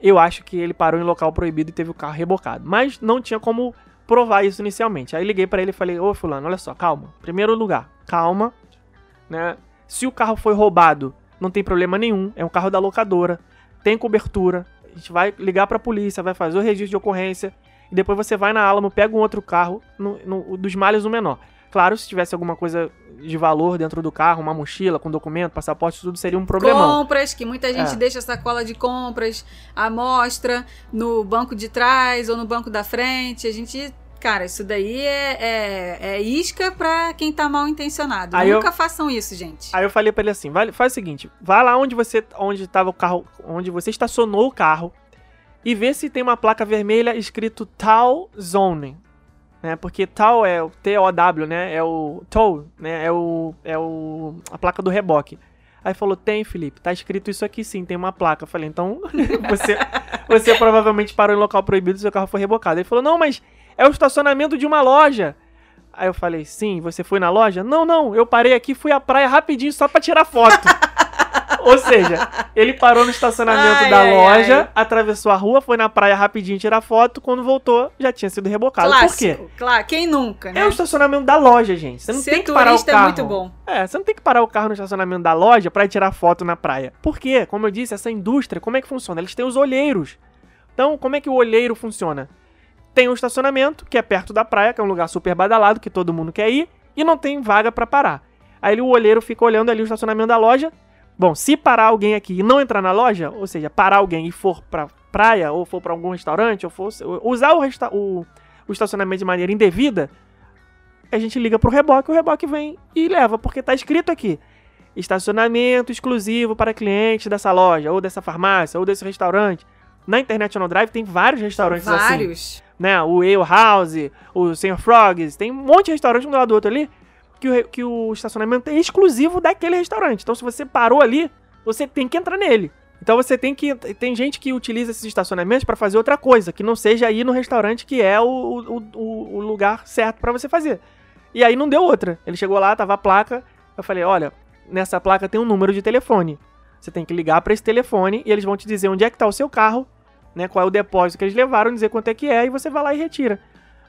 eu acho que ele parou em local proibido e teve o carro rebocado. Mas não tinha como provar isso inicialmente. Aí liguei para ele e falei: Ô fulano, olha só, calma. Primeiro lugar, calma, né? Se o carro foi roubado, não tem problema nenhum. É um carro da locadora, tem cobertura. A gente vai ligar para a polícia, vai fazer o registro de ocorrência e depois você vai na Alamo, pega um outro carro, no, no, dos males o menor. Claro, se tivesse alguma coisa de valor dentro do carro, uma mochila com documento, passaporte, tudo seria um problemão. Compras, que muita gente É. deixa sacola de compras à mostra no banco de trás ou no banco da frente. A gente. Cara, isso daí é, é, é isca pra quem tá mal intencionado. Aí eu- Nunca façam isso, gente. Aí eu falei pra ele assim: vai, faz o seguinte, vai lá onde você onde tava o carro, onde você estacionou o carro e vê se tem uma placa vermelha escrito Tal Zone, né? Porque Tal é o T O W, né? É o tow, né? É o é o a placa do reboque. Aí falou: "Tem, Felipe, tá escrito isso aqui sim, tem uma placa". Eu falei: "Então, você você provavelmente parou em local proibido seu carro foi rebocado". Ele falou: "Não, mas é o estacionamento de uma loja". Aí eu falei, sim, você foi na loja? Não, não, eu parei aqui, fui à praia rapidinho só pra tirar foto. Ou seja, ele parou no estacionamento Ai, da ai, loja, ai. atravessou a rua, foi na praia rapidinho tirar foto, quando voltou já tinha sido rebocado. Por quê? Clássico. Claro, quem nunca, né? É o estacionamento da loja, gente. Você não Ser tem que parar o turista carro. é muito bom. É, você não tem que parar o carro no estacionamento da loja ir tirar foto na praia. Por quê? Como eu disse, essa indústria, como é que funciona? Eles têm os olheiros. Então, como é que o olheiro funciona? Tem um estacionamento, que é perto da praia, que é um lugar super badalado, que todo mundo quer ir, e não tem vaga pra parar. Aí o olheiro fica olhando ali o estacionamento da loja. Bom, se parar alguém aqui e não entrar na loja, ou seja, parar alguém e for pra praia, ou for pra algum restaurante, ou for usar o, resta- o- o estacionamento de maneira indevida, a gente liga pro reboque, o reboque vem e leva, porque tá escrito aqui. Estacionamento exclusivo para clientes dessa loja, ou dessa farmácia, ou desse restaurante. Na International Drive tem vários restaurantes assim. Vários. Né? O Ale House, o Sr. Frogs, tem um monte de restaurante um do lado do outro ali, que o, que o estacionamento é exclusivo daquele restaurante. Então se você parou ali, você tem que entrar nele. Então você tem que. Tem gente que utiliza esses estacionamentos para fazer outra coisa, que não seja ir no restaurante que é o, o, o- o lugar certo para você fazer. E aí não deu outra. Ele chegou lá, tava a placa. Eu falei: olha, nessa placa tem um número de telefone. Você tem que ligar para esse telefone e eles vão te dizer onde é que tá o seu carro, né? Qual é o depósito que eles levaram, dizer quanto é que é, e você vai lá e retira.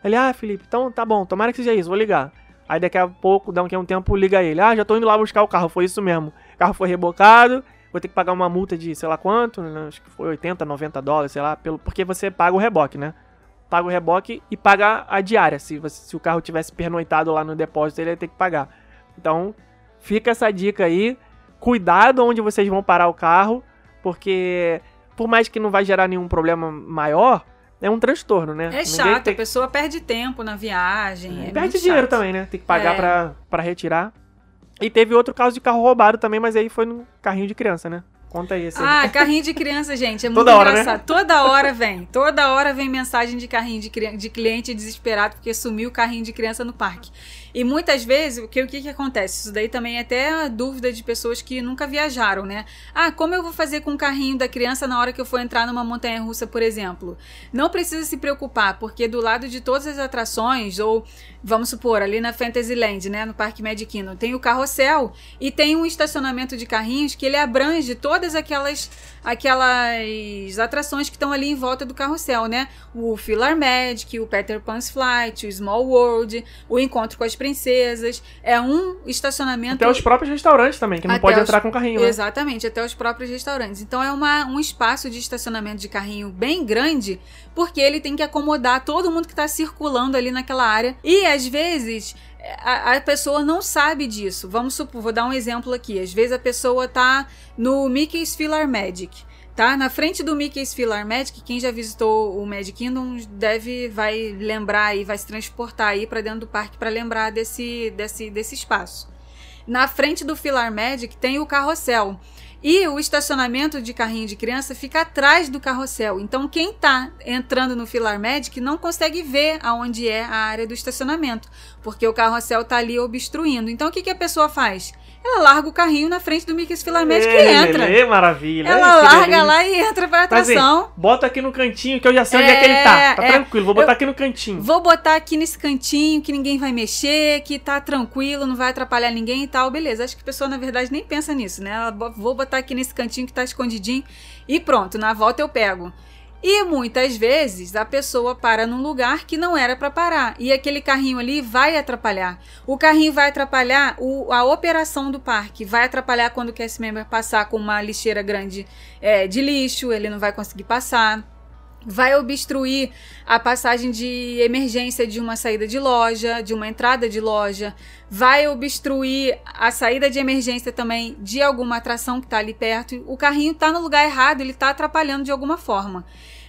Ele, ah, Felipe, então tá bom, tomara que seja isso, vou ligar. Aí daqui a pouco, daqui a um tempo, liga ele. Ah, já tô indo lá buscar o carro, foi isso mesmo. O carro foi rebocado, vou ter que pagar uma multa de sei lá quanto, né, acho que foi 80, 90 dólares, sei lá, pelo, porque você paga o reboque, né? Paga o reboque e paga a diária. Se, você- se o carro tivesse pernoitado lá no depósito, ele ia ter que pagar. Então, fica essa dica aí. Cuidado onde vocês vão parar o carro, porque por mais que não vai gerar nenhum problema maior, é um transtorno, né? É chato, tem a pessoa perde tempo na viagem. É, Perde muito dinheiro chato. também, né? Tem que pagar É. pra, pra retirar. E teve outro caso de carro roubado também, mas aí foi no carrinho de criança, né? Conta aí esse. Ah, carrinho de criança, gente, é muito Toda hora, né? engraçado. Toda hora vem. Toda hora vem mensagem de carrinho de, cri- de cliente desesperado porque sumiu o carrinho de criança no parque. E muitas vezes, o que, o que, que acontece? Isso daí também é até a dúvida de pessoas que nunca viajaram, né? Ah, como eu vou fazer com o carrinho da criança na hora que eu for entrar numa montanha russa, por exemplo? Não precisa se preocupar, porque do lado de todas as atrações, ou vamos supor, ali na Fantasyland, né, no Parque Magic Kingdom, tem o carrossel e tem um estacionamento de carrinhos que ele abrange todas aquelas aquelas atrações que estão ali em volta do carrossel, né? O Filar Magic, o Peter Pan's Flight, o Small World, o Encontro com as Princesas. É um estacionamento Até os próprios restaurantes também, que não pode os- entrar com carrinho, né? Exatamente, até os próprios restaurantes. Então é uma, um espaço de estacionamento de carrinho bem grande, porque ele tem que acomodar todo mundo que está circulando ali naquela área. E às vezes a, a pessoa não sabe disso. Vamos supor, vou dar um exemplo aqui. Às vezes a pessoa tá no Mickey's Philar Magic. Tá? Na frente do Mickey's Philar Magic, quem já visitou o Magic Kingdom deve vai lembrar e vai se transportar aí para dentro do parque para lembrar desse, desse, desse espaço. Na frente do Filar Magic tem o carrossel. E o estacionamento de carrinho de criança fica atrás do carrossel. Então, quem tá entrando no Filar Magic não consegue ver aonde é a área do estacionamento, porque o carrossel tá ali obstruindo. Então, o que, que a pessoa faz? Ela larga o carrinho na frente do Mickey's Filar Magic e entra. Lelê, maravilha. Ela larga lá e entra pra Mas, atração. Bota aqui no cantinho, que eu já sei onde é que ele tá. Tá É, é. tranquilo, vou botar aqui no cantinho. Vou botar aqui nesse cantinho que ninguém vai mexer, que tá tranquilo, não vai atrapalhar ninguém e tal. Beleza. Acho que a pessoa, na verdade, nem pensa nisso, né? Ela, vou botar aqui nesse cantinho que tá escondidinho e pronto, na volta eu pego. E muitas vezes a pessoa para num lugar que não era para parar e aquele carrinho ali vai atrapalhar. O carrinho vai atrapalhar o- a operação do parque, vai atrapalhar quando o cast member passar com uma lixeira grande é, de lixo, ele não vai conseguir passar. vai obstruir a passagem de emergência de uma saída de loja, de uma entrada de loja, vai obstruir a saída de emergência também de alguma atração que está ali perto. O carrinho está no lugar errado, ele está atrapalhando de alguma forma.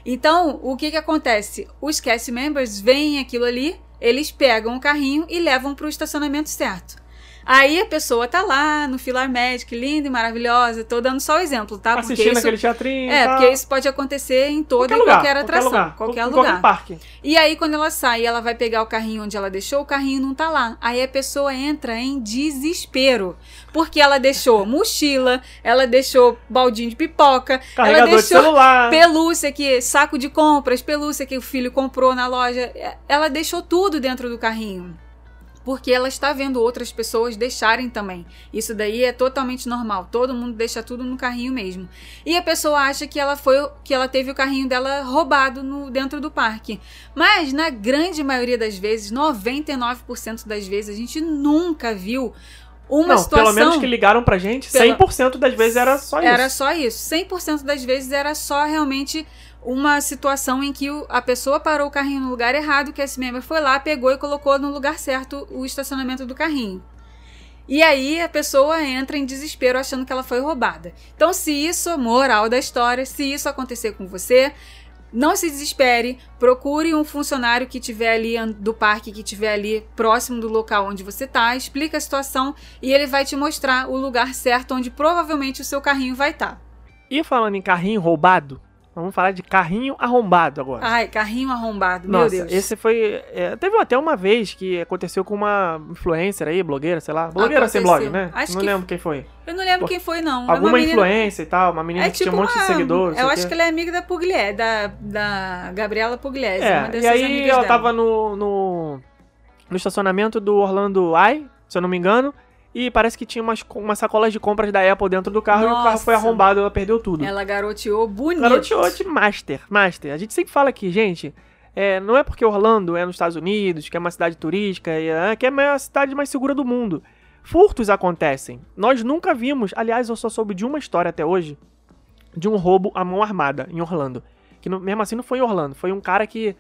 Então, o que, que acontece? Os cast members veem aquilo ali, eles pegam o carrinho e levam para o estacionamento certo. Aí a pessoa tá lá no Filar Magic, linda e maravilhosa. Tô dando só o exemplo, tá? Porque Assistindo isso, aquele teatrinho. É, porque isso pode acontecer em toda qualquer e lugar, qualquer atração. Qualquer lugar. Qualquer, lugar. lugar. Qualquer parque. E aí, quando ela sai ela vai pegar o carrinho onde ela deixou, o carrinho não tá lá. Aí a pessoa entra em desespero. Porque ela deixou mochila, ela deixou baldinho de pipoca, Carregador ela deixou de celular. pelúcia que saco de compras, pelúcia que o filho comprou na loja. Ela deixou tudo dentro do carrinho porque ela está vendo outras pessoas deixarem também. Isso daí é totalmente normal. Todo mundo deixa tudo no carrinho mesmo. E a pessoa acha que ela foi que ela teve o carrinho dela roubado no dentro do parque. Mas na grande maioria das vezes, 99% das vezes a gente nunca viu uma não, situação. Pelo menos que ligaram pra gente, 100% das vezes era só isso. Era só isso. 100% das vezes era só realmente uma situação em que a pessoa parou o carrinho no lugar errado, que esse membro foi lá, pegou e colocou no lugar certo o estacionamento do carrinho. E aí a pessoa entra em desespero achando que ela foi roubada. Então, se isso, moral da história, se isso acontecer com você, não se desespere, procure um funcionário que tiver ali do parque, que tiver ali próximo do local onde você está, explica a situação e ele vai te mostrar o lugar certo onde provavelmente o seu carrinho vai estar. Tá. E falando em carrinho roubado, Vamos falar de carrinho arrombado agora. Ai, carrinho arrombado, Nossa, meu Deus. Esse foi. É, teve até uma vez que aconteceu com uma influencer aí, blogueira, sei lá. Blogueira aconteceu. sem blog, né? Acho não que lembro quem foi. Eu não lembro Pô, quem foi, não. Alguma é menina... influência e tal, uma menina é que tipo tinha um monte uma... de seguidores. Eu acho que ela é amiga da Pugliese, da, da Gabriela Pugliese. É, e aí ela dela. tava no, no, no estacionamento do Orlando Eye, se eu não me engano. E parece que tinha umas, umas sacolas de compras da Apple dentro do carro Nossa. e o carro foi arrombado e ela perdeu tudo. Ela garoteou bonito. Garoteou de master, master. A gente sempre fala aqui, gente, é, não é porque Orlando é nos Estados Unidos, que é uma cidade turística, é, que é a cidade mais segura do mundo. Furtos acontecem. Nós nunca vimos, aliás, eu só soube de uma história até hoje, de um roubo à mão armada em Orlando. Que no, mesmo assim não foi em Orlando, foi um cara que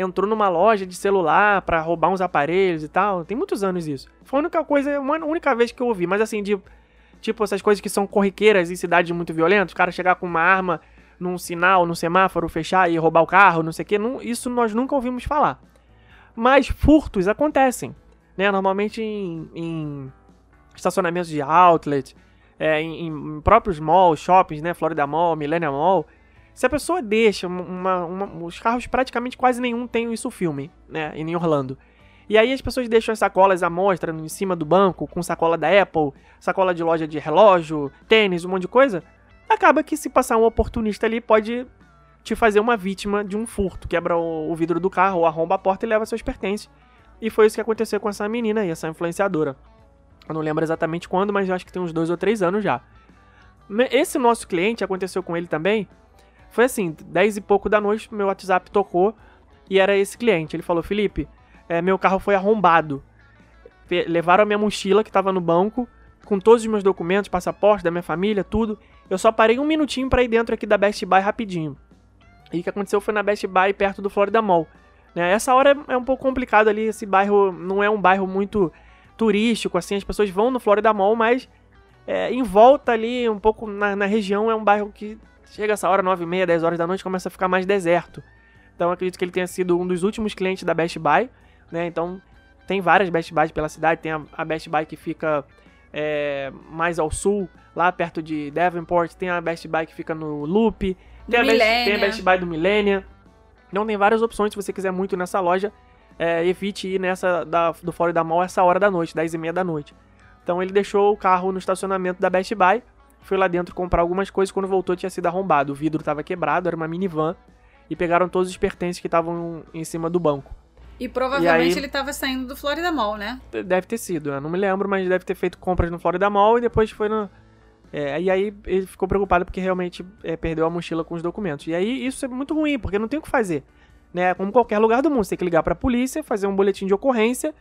entrou numa loja de celular para roubar uns aparelhos e tal. Tem muitos anos isso. Foi a única coisa, uma única vez que eu ouvi, mas assim, de tipo essas coisas que são corriqueiras em cidades muito violentas, o cara chegar com uma arma num sinal, num semáforo, fechar e roubar o carro, não sei o não, isso nós nunca ouvimos falar. Mas furtos acontecem, né? Normalmente em, em estacionamentos de outlet, é, em, em, próprios malls, shoppings, né? Florida Mall, Millennium Mall. Se a pessoa deixa uma, uma, os carros praticamente quase nenhum tem isso filme, né, em Orlando. E aí as pessoas deixam as sacolas à mostra em cima do banco, com sacola da Apple, sacola de loja de relógio, tênis, um monte de coisa. Acaba que se passar um oportunista ali pode te fazer uma vítima de um furto, quebra o, vidro do carro, arromba a porta e leva seus pertences. E foi isso que aconteceu com essa menina aí, essa influenciadora. Eu não lembro exatamente quando, mas acho que tem uns dois ou três anos já. Esse nosso cliente aconteceu com ele também foi assim, 10 e pouco da noite, meu WhatsApp tocou e era esse cliente. Ele falou: Felipe, é, meu carro foi arrombado. Levaram a minha mochila que estava no banco, com todos os meus documentos, passaporte da minha família, tudo. Eu só parei um minutinho para ir dentro aqui da Best Buy rapidinho. E o que aconteceu foi na Best Buy, perto do Florida Mall. Né? Essa hora é, é um pouco complicado ali, esse bairro não é um bairro muito turístico, assim, as pessoas vão no Florida Mall, mas é, em volta ali, um pouco na, na região, é um bairro que Chega essa hora, 9 e meia, 10 horas da noite, começa a ficar mais deserto. Então acredito que ele tenha sido um dos últimos clientes da Best Buy, né? Então tem várias Best Buys pela cidade, tem a, a Best Buy que fica é, mais ao sul, lá perto de Davenport, tem a Best Buy que fica no Loop, tem, a Best, tem a Best, Buy do Millennia. Então tem várias opções, se você quiser muito nessa loja, é, evite ir nessa da, do Florida Mall essa hora da noite, 10 e meia da noite. Então ele deixou o carro no estacionamento da Best Buy, foi lá dentro comprar algumas coisas. Quando voltou, tinha sido arrombado. O vidro estava quebrado, era uma minivan. E pegaram todos os pertences que estavam em cima do banco. E provavelmente e aí, ele estava saindo do Florida Mall, né? Deve ter sido, eu não me lembro, mas deve ter feito compras no Florida Mall e depois foi no. É, e aí ele ficou preocupado porque realmente é, perdeu a mochila com os documentos. E aí isso é muito ruim, porque não tem o que fazer. Né? Como qualquer lugar do mundo, você tem que ligar para a polícia, fazer um boletim de ocorrência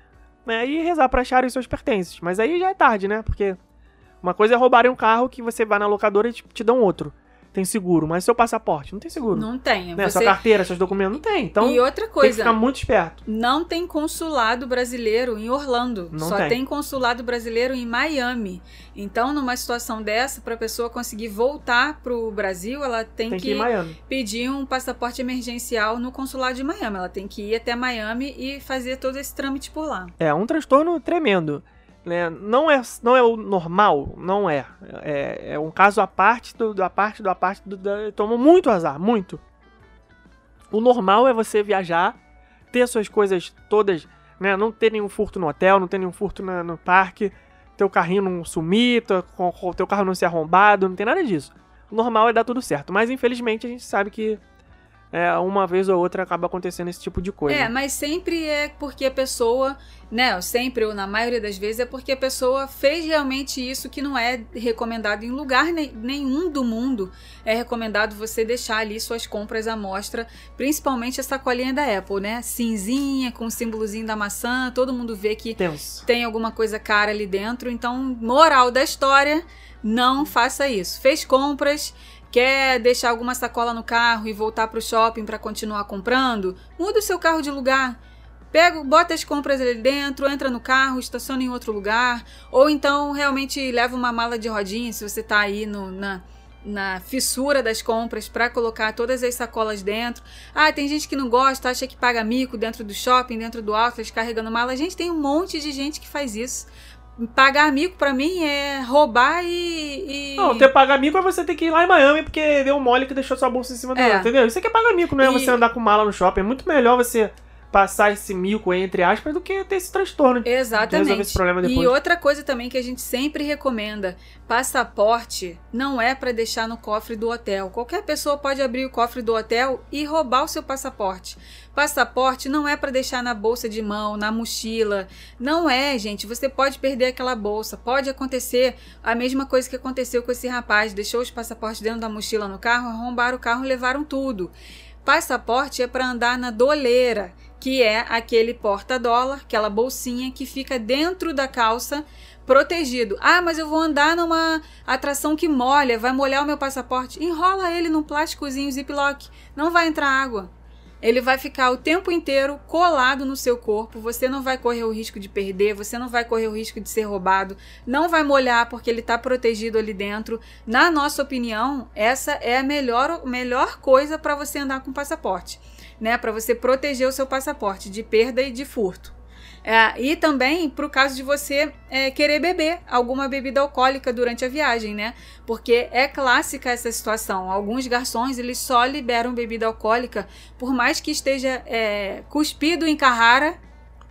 né? e rezar para acharem os seus pertences. Mas aí já é tarde, né? Porque uma coisa é roubarem um carro que você vai na locadora e te, te dão outro. tem seguro, mas seu passaporte não tem seguro. Não tem. né? Você... Sua carteira, seus documentos não tem. Então E outra tem que coisa, ficar muito esperto. não tem consulado brasileiro em Orlando. Não Só tem. tem. consulado brasileiro em Miami. Então, numa situação dessa, para a pessoa conseguir voltar pro Brasil, ela tem, Tem que que pedir um passaporte emergencial no consulado de Miami. Ela tem que ir até Miami e fazer todo esse trâmite por lá. É um transtorno tremendo. Né? Não, é, não é o normal, não é. É, é um caso à parte do, da parte da parte do. Da, tomou muito azar, muito. O normal é você viajar, ter suas coisas todas, né? Não ter nenhum furto no hotel, não ter nenhum furto na- no parque, teu carrinho não sumir, teu, teu carro não ser arrombado, não tem nada disso. O normal é dar tudo certo, mas infelizmente a gente sabe que é, uma vez ou outra acaba acontecendo esse tipo de coisa. É, mas sempre é porque a pessoa, né? Sempre ou na maioria das vezes é porque a pessoa fez realmente isso que não é recomendado em lugar ne- nenhum do mundo. É recomendado você deixar ali suas compras à mostra, principalmente a sacolinha da Apple, né? Cinzinha, com o símbolozinho da maçã, todo mundo vê que Tenso. tem alguma coisa cara ali dentro. Então, moral da história, não faça isso. Fez compras, quer deixar alguma sacola no carro e voltar pro shopping para continuar comprando? Muda o seu carro de lugar. Pega, bota as compras ali dentro, entra no carro, estaciona em outro lugar, ou então realmente leva uma mala de rodinha se você tá aí no, na, na fissura das compras para colocar todas as sacolas dentro. Ah, tem gente que não gosta, acha que paga mico dentro do shopping, dentro do outlet, carregando mala. Gente, tem um monte de gente que faz isso. Pagar mico pra mim é roubar e. e- Não, ter pagar mico é você ter que ir lá em Miami porque deu um mole que deixou sua bolsa em cima do É. outro, entendeu? Isso aqui é pagar mico, não é E- você andar com mala no shopping. É muito melhor você passar esse mico, entre aspas, do que ter esse transtorno. resolver Exatamente. esse problema E depois. outra coisa também que a gente sempre recomenda: passaporte não é para deixar no cofre do hotel. Qualquer pessoa pode abrir o cofre do hotel e roubar o seu passaporte. Passaporte não é para deixar na bolsa de mão, na mochila. Não é, gente. Você pode perder aquela bolsa. Pode acontecer a mesma coisa que aconteceu com esse rapaz. Deixou os passaportes dentro da mochila no carro, arrombaram o carro e levaram tudo. Passaporte é para andar na doleira, que é aquele porta-dólar, aquela bolsinha que fica dentro da calça, protegido. Ah, mas eu vou andar numa atração que molha, vai molhar o meu passaporte. Enrola ele num plásticozinho ziplock, não vai entrar água. Ele vai ficar o tempo inteiro colado no seu corpo. Você não vai correr o risco de perder, você não vai correr o risco de ser roubado, não vai molhar porque ele está protegido ali dentro. Na nossa opinião, essa é a melhor, melhor coisa para você andar com passaporte, né? Para você proteger o seu passaporte de perda e de furto. É, e também para o caso de você é, querer beber alguma bebida alcoólica durante a viagem, né? Porque é clássica essa situação. Alguns garçons eles só liberam bebida alcoólica por mais que esteja é, cuspido em Carrara,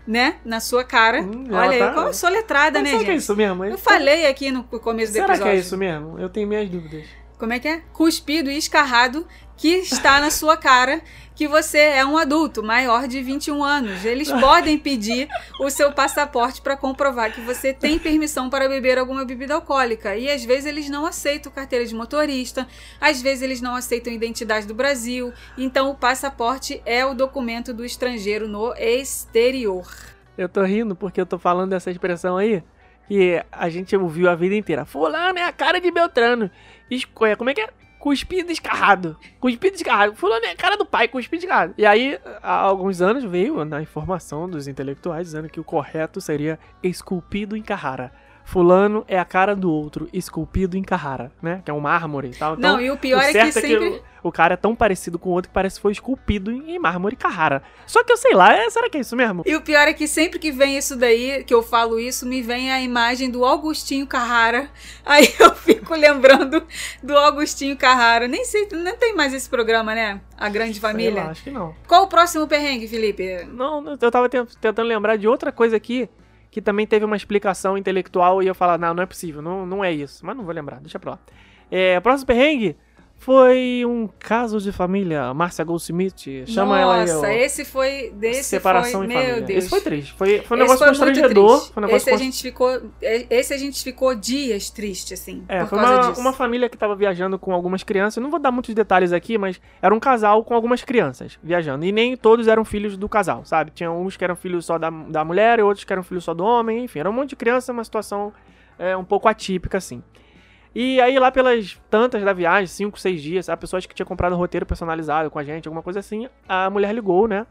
né? Na sua cara. Hum, Olha, tá- aí, eu sou letrada, Mas né, será que é gente? isso mesmo? Eu falei aqui no começo do Será episódio. que é isso mesmo? Eu tenho minhas dúvidas. Como é que é? Cuspido e escarrado que está na sua cara que você é um adulto maior de 21 anos. Eles podem pedir o seu passaporte para comprovar que você tem permissão para beber alguma bebida alcoólica. E às vezes eles não aceitam carteira de motorista, às vezes eles não aceitam identidade do Brasil. Então o passaporte é o documento do estrangeiro no exterior. Eu tô rindo porque eu tô falando dessa expressão aí que a gente ouviu a vida inteira. Fulano é a cara de Beltrano. É, Como é que é? Cuspido escarrado. Cuspido escarrado. Fulano é a cara do pai, cuspido escarrado. E aí, há alguns anos veio na informação dos intelectuais dizendo que o correto seria esculpido em Carrara. Fulano é a cara do outro, esculpido em Carrara, né? Que é um mármore e tal. Então, não, e o pior o é que sempre. o, o cara é tão parecido com o outro que parece que foi esculpido em, em mármore Carrara. Só que eu sei lá, é- será que é isso mesmo? E o pior é que sempre que vem isso daí, que eu falo isso, me vem a imagem do Augustinho Carrara. Aí eu fico lembrando do Augustinho Carrara. Nem sei, não tem mais esse programa, né? A Grande Sei lá, Família. acho que não. Qual o próximo perrengue, Felipe? Não, eu tava ten- tentando lembrar de outra coisa aqui que também teve uma explicação intelectual e eu falar, não, não é possível, não, não é isso. Mas não vou lembrar, deixa pra lá. É, próximo perrengue foi um caso de família, Márcia Goldsmith, chama ela aí. Nossa, esse foi. Desse separação foi, em meu família. Deus. Esse foi triste, foi, foi um negócio foi constrangedor. Foi um negócio esse, a const- gente ficou, esse a gente ficou dias triste, assim, É, foi uma, uma família que tava viajando com algumas crianças. Não vou dar muitos detalhes aqui, mas era um casal com algumas crianças viajando. E nem todos eram filhos do casal, sabe? Tinha uns que eram filhos só da, da mulher e outros que eram filhos só do homem. Enfim, era um monte de criança, uma situação é, um pouco atípica, assim. E aí, lá pelas tantas da viagem, 5, 6 dias, a pessoa que tinha comprado um roteiro personalizado com a gente, alguma coisa assim, a mulher ligou, né?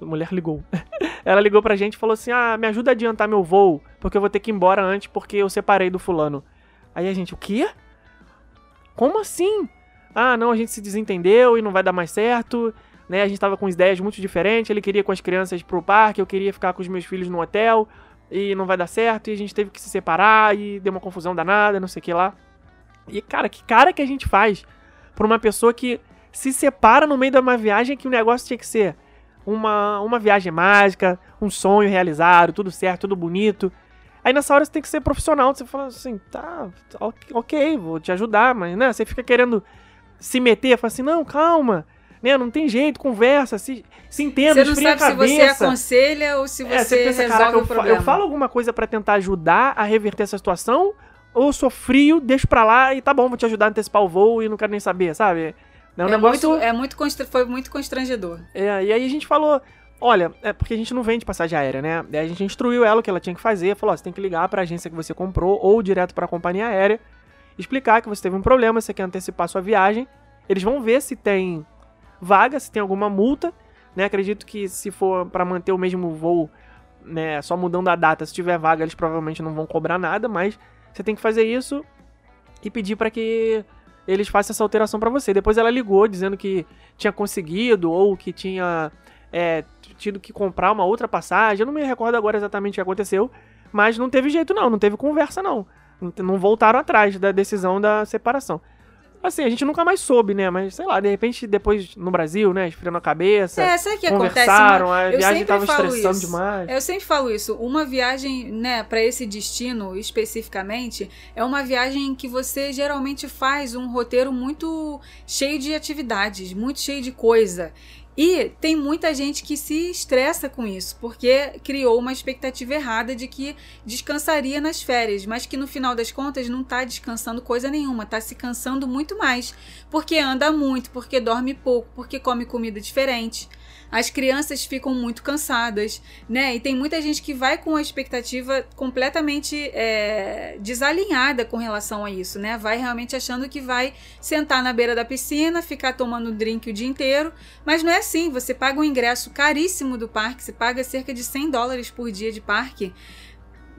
A mulher ligou. Ela ligou pra gente e falou assim: Ah, me ajuda a adiantar meu voo, porque eu vou ter que ir embora antes porque eu separei do fulano. Aí a gente, o quê? Como assim? Ah, não, a gente se desentendeu e não vai dar mais certo. Né, a gente tava com ideias muito diferentes. Ele queria com as crianças pro parque, eu queria ficar com os meus filhos no hotel e não vai dar certo. E a gente teve que se separar e deu uma confusão danada, não sei o que lá. E cara, que cara que a gente faz pra uma pessoa que se separa no meio de uma viagem que o negócio tinha que ser uma, uma viagem mágica, um sonho realizado, tudo certo, tudo bonito. Aí nessa hora você tem que ser profissional, você fala assim, tá, ok, vou te ajudar, mas né, você fica querendo se meter, fala assim, não, calma, né, não tem jeito, conversa, se, se entenda, Você não sabe se você aconselha ou se você, é, você pensa, resolve caraca, problema. Eu falo alguma coisa para tentar ajudar a reverter essa situação, ou sou frio, deixo pra lá e tá bom, vou te ajudar a antecipar o voo e não quero nem saber, sabe? É, um é negócio... muito, é muito foi muito constrangedor. É, e aí a gente falou, olha, é porque a gente não vende passagem aérea, né? Daí a gente instruiu ela o que ela tinha que fazer, falou, ó, você tem que ligar para a agência que você comprou ou direto para a companhia aérea, explicar que você teve um problema, você quer antecipar sua viagem. Eles vão ver se tem vaga, se tem alguma multa, né? Acredito que se for para manter o mesmo voo, né, só mudando a data, se tiver vaga, eles provavelmente não vão cobrar nada, mas você tem que fazer isso e pedir para que eles façam essa alteração para você. Depois ela ligou dizendo que tinha conseguido ou que tinha é, tido que comprar uma outra passagem. Eu não me recordo agora exatamente o que aconteceu, mas não teve jeito não, não teve conversa não. Não voltaram atrás da decisão da separação. Assim, a gente nunca mais soube, né? Mas, sei lá, de repente, depois no Brasil, né? Esfriando a cabeça. É, sabe o que conversaram, acontece? Uma... a viagem tava estressando isso. demais. Eu sempre falo isso. Uma viagem, né, para esse destino especificamente, é uma viagem que você geralmente faz um roteiro muito cheio de atividades, muito cheio de coisa. E tem muita gente que se estressa com isso, porque criou uma expectativa errada de que descansaria nas férias, mas que no final das contas não está descansando coisa nenhuma, está se cansando muito mais, porque anda muito, porque dorme pouco, porque come comida diferente as crianças ficam muito cansadas, né? E tem muita gente que vai com a expectativa completamente é, desalinhada com relação a isso, né? Vai realmente achando que vai sentar na beira da piscina, ficar tomando drink o dia inteiro, mas não é assim. Você paga um ingresso caríssimo do parque, você paga cerca de 100 dólares por dia de parque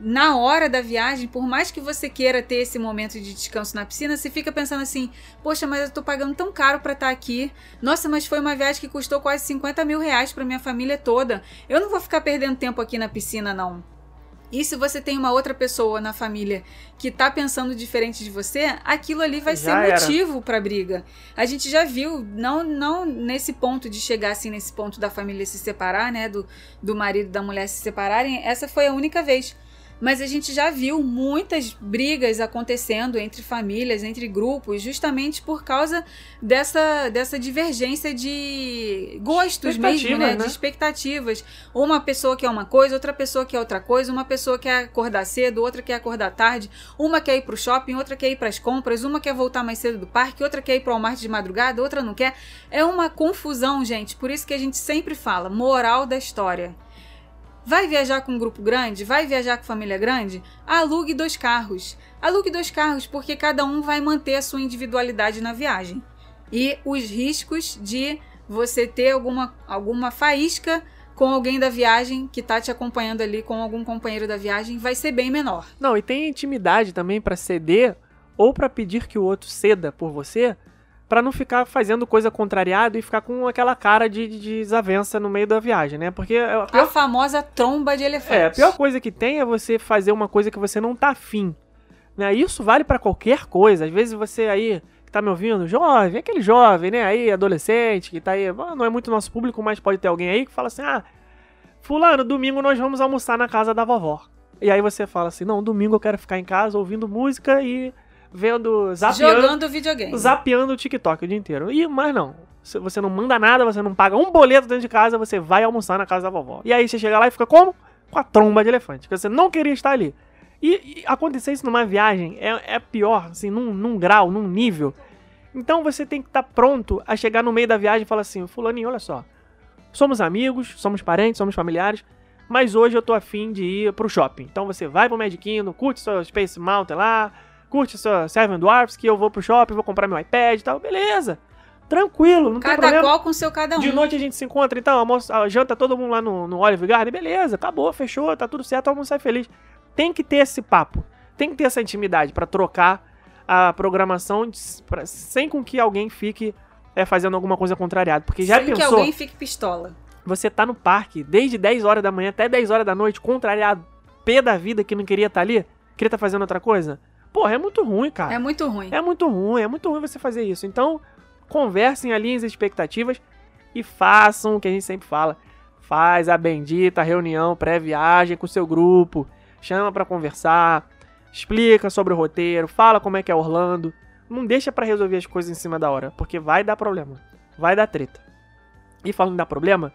na hora da viagem, por mais que você queira ter esse momento de descanso na piscina, você fica pensando assim: poxa, mas eu tô pagando tão caro para estar tá aqui. Nossa, mas foi uma viagem que custou quase 50 mil reais pra minha família toda. Eu não vou ficar perdendo tempo aqui na piscina, não. E se você tem uma outra pessoa na família que tá pensando diferente de você, aquilo ali vai já ser motivo para briga. A gente já viu, não não nesse ponto de chegar assim nesse ponto da família se separar, né, do, do marido e da mulher se separarem, essa foi a única vez mas a gente já viu muitas brigas acontecendo entre famílias, entre grupos, justamente por causa dessa, dessa divergência de gostos mesmo, né? né? De expectativas. Uma pessoa quer uma coisa, outra pessoa quer outra coisa, uma pessoa quer acordar cedo, outra quer acordar tarde, uma quer ir pro shopping, outra quer ir para as compras, uma quer voltar mais cedo do parque, outra quer ir pro Walmart de madrugada, outra não quer. É uma confusão, gente. Por isso que a gente sempre fala, moral da história. Vai viajar com um grupo grande? Vai viajar com família grande? Alugue dois carros. Alugue dois carros porque cada um vai manter a sua individualidade na viagem. E os riscos de você ter alguma, alguma faísca com alguém da viagem que tá te acompanhando ali, com algum companheiro da viagem, vai ser bem menor. Não, e tem intimidade também para ceder ou para pedir que o outro ceda por você para não ficar fazendo coisa contrariada e ficar com aquela cara de, de, desavença no meio da viagem, né? Porque a, pior... a famosa tromba de elefante. É, a pior coisa que tem é você fazer uma coisa que você não tá afim. Né? Isso vale para qualquer coisa. Às vezes você aí que tá me ouvindo, jovem, aquele jovem, né? Aí, adolescente, que tá aí, não é muito nosso público, mas pode ter alguém aí que fala assim: "Ah, fulano, domingo nós vamos almoçar na casa da vovó". E aí você fala assim: "Não, domingo eu quero ficar em casa ouvindo música e vendo, zapeando. Jogando videogame. Zapeando o TikTok o dia inteiro. E, mas não. Você não manda nada, você não paga um boleto dentro de casa, você vai almoçar na casa da vovó. E aí você chega lá e fica como? Com a tromba de elefante. Porque você não queria estar ali. E, e acontecer isso numa viagem é, é pior, assim, num, num grau, num nível. Então você tem que estar tá pronto a chegar no meio da viagem e falar assim: Fulaninho, olha só. Somos amigos, somos parentes, somos familiares, mas hoje eu tô afim de ir pro shopping. Então você vai pro Magic Kingdom, curte seu Space Mountain lá, curte sua Seven Dwarfs, que eu vou pro shopping, vou comprar meu iPad e tal. Beleza. Tranquilo, não tem Cada problema. qual com seu cada um. De noite a gente se encontra, então, almoço, janta todo mundo lá no, no Olive Garden, beleza, acabou, fechou, tá tudo certo, todo mundo sai feliz. Tem que ter esse papo, tem que ter essa intimidade pra trocar a programação de- pra- sem com que alguém fique é, fazendo alguma coisa contrariada. Porque já Sem que pensou, alguém fique pistola. você tá no parque desde 10 horas da manhã até 10 horas da noite, contrariado, pé da vida que não queria estar ali, queria estar fazendo outra coisa? Porra, é muito ruim, cara. É muito ruim. É muito ruim, é muito ruim você fazer isso. Então, conversem, alinhem as expectativas e façam o que a gente sempre fala. Faz a bendita reunião pré-viagem com o seu grupo, chama pra conversar, explica sobre o roteiro, fala como é que é Orlando. Não deixa pra resolver as coisas em cima da hora, porque vai dar problema, vai dar treta. E falando dar problema,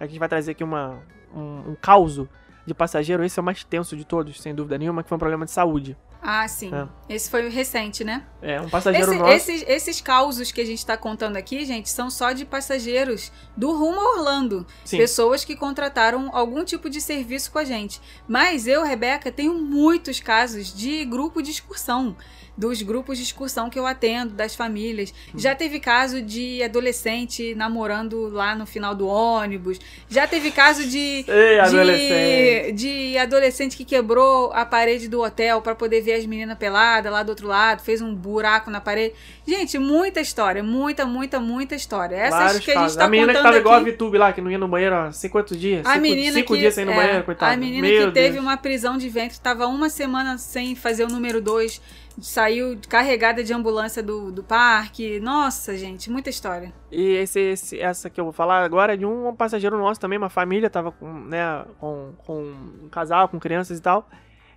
a gente vai trazer aqui uma, um, um causo de passageiro, esse é o mais tenso de todos, sem dúvida nenhuma, que foi um problema de saúde. Ah, sim. É. Esse foi o recente, né? É, um passageiro Esse- nosso... esses, esses causos que a gente tá contando aqui, gente, são só de passageiros do rumo a Orlando. Sim. Pessoas que contrataram algum tipo de serviço com a gente. Mas eu, Rebeca, tenho muitos casos de grupo de excursão. Dos grupos de excursão que eu atendo, das famílias. Hum. Já teve caso de adolescente namorando lá no final do ônibus. Já teve caso de. Ei, de, adolescente. de adolescente que quebrou a parede do hotel pra poder ver as meninas peladas lá do outro lado, fez um buraco na parede. Gente, muita história, muita, muita, muita história. Essas Vários que a gente casos. tá A menina que tava igual a aqui. Lá, que não ia no banheiro há 50 dias. A cinco, menina cinco que, dias sem ir no é, banheiro, coitada. A menina Meu que teve Deus. uma prisão de ventre, tava uma semana sem fazer o número 2, saiu carregada de ambulância do, do parque. Nossa, gente, muita história. E esse, esse- essa que eu vou falar agora é de um passageiro nosso também, uma família, tava com, né, com, com um casal, com crianças e tal.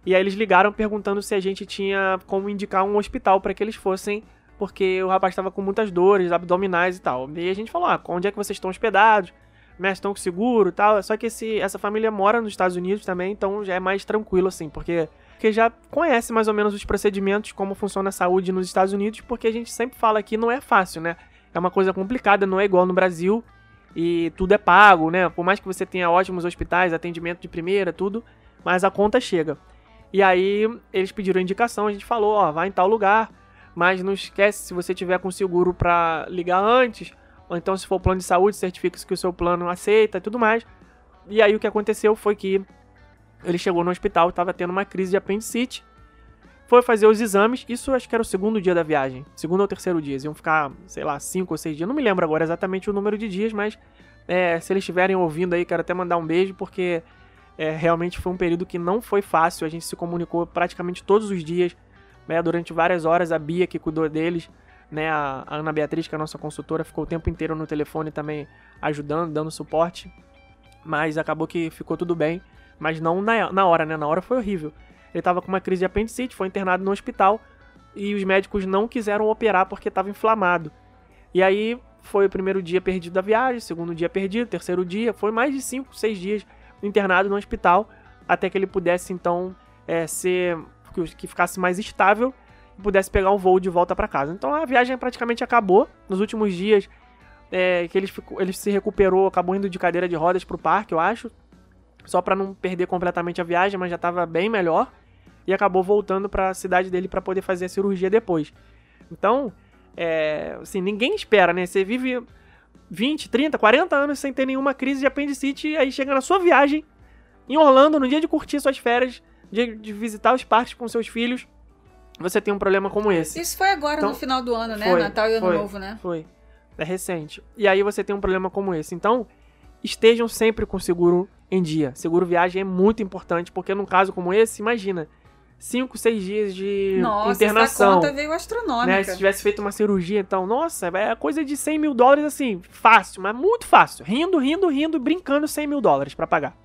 E aí eles ligaram perguntando se a gente tinha como indicar um hospital para que eles fossem, porque o rapaz estava com muitas dores abdominais e tal. E a gente falou: ah, onde é que vocês estão hospedados? Né, estão com seguro e tal. Só que esse, essa família mora nos Estados Unidos também, então já é mais tranquilo, assim, porque, porque já conhece mais ou menos os procedimentos, como funciona a saúde nos Estados Unidos, porque a gente sempre fala que não é fácil, né? É uma coisa complicada, não é igual no Brasil e tudo é pago, né? Por mais que você tenha ótimos hospitais, atendimento de primeira, tudo, mas a conta chega. E aí eles pediram indicação, a gente falou, ó, vai em tal lugar, mas não esquece se você tiver com seguro pra ligar antes, ou então se for plano de saúde, certifica-se que o seu plano aceita e tudo mais. E aí o que aconteceu foi que ele chegou no hospital, estava tendo uma crise de apendicite, foi fazer os exames, isso acho que era o segundo dia da viagem, segundo ou terceiro dia, eles iam ficar, sei lá, cinco ou seis dias, não me lembro agora exatamente o número de dias, mas é, se eles estiverem ouvindo aí, quero até mandar um beijo, porque é, realmente foi um período que não foi fácil, a gente se comunicou praticamente todos os dias, né, durante várias horas, a Bia que cuidou deles, né, a, a Ana Beatriz, que é a nossa consultora, ficou o tempo inteiro no telefone também ajudando, dando suporte, mas acabou que ficou tudo bem, mas não na, na hora, né, na hora foi horrível. Ele tava com uma crise de apendicite, foi internado no hospital e os médicos não quiseram operar porque estava inflamado. E aí foi o primeiro dia perdido da viagem, segundo dia perdido, terceiro dia, foi mais de 5, 6 dias internado no hospital até que ele pudesse então é, ser que, ficasse mais estável e pudesse pegar um voo de volta para casa. Então a viagem praticamente acabou. Nos últimos dias é, que ele, ele se recuperou, acabou indo de cadeira de rodas pro parque, eu acho, só para não perder completamente a viagem, mas já estava bem melhor e acabou voltando para a cidade dele para poder fazer a cirurgia depois. Então, é, assim, ninguém espera, né? Você vive 20, 30, 40 anos sem ter nenhuma crise de apendicite e aí chega na sua viagem em Orlando, no dia de curtir suas férias, dia de visitar os parques com seus filhos, você tem um problema como esse. Isso foi agora Então, no final do ano, né? foi, Natal e Ano foi. Novo, né? Foi. É recente. E aí você tem um problema como esse. Então, estejam sempre com seguro em dia. Seguro viagem é muito importante, porque num caso como esse, imagina, 5, 6 dias de Nossa, internação. essa conta veio astronômica. né? Se tivesse feito uma cirurgia, então, nossa, é coisa de 100 mil dólares, assim, fácil, mas muito fácil. Rindo, rindo, rindo, brincando 100 mil dólares pra pagar.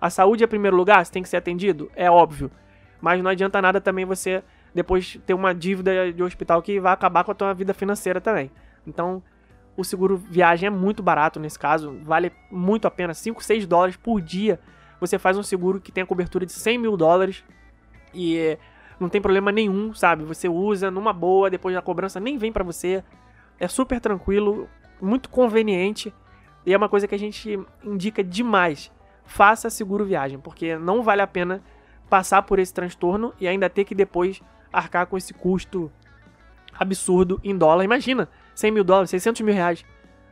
A saúde é primeiro lugar, você tem que ser atendido? É óbvio. Mas não adianta nada também você depois ter uma dívida de hospital que vai acabar com a tua vida financeira também. Então, o seguro viagem é muito barato nesse caso, vale muito a pena, 5, 6 dólares por dia. Você faz um seguro que tem a cobertura de 100 mil dólares e não tem problema nenhum, sabe? Você usa numa boa, depois a cobrança nem vem pra você. É super tranquilo, muito conveniente e é uma coisa que a gente indica demais. Faça seguro viagem, porque não vale a pena passar por esse transtorno e ainda ter que depois arcar com esse custo absurdo em dólar. Imagina, 100 mil dólares, 600 mil reais.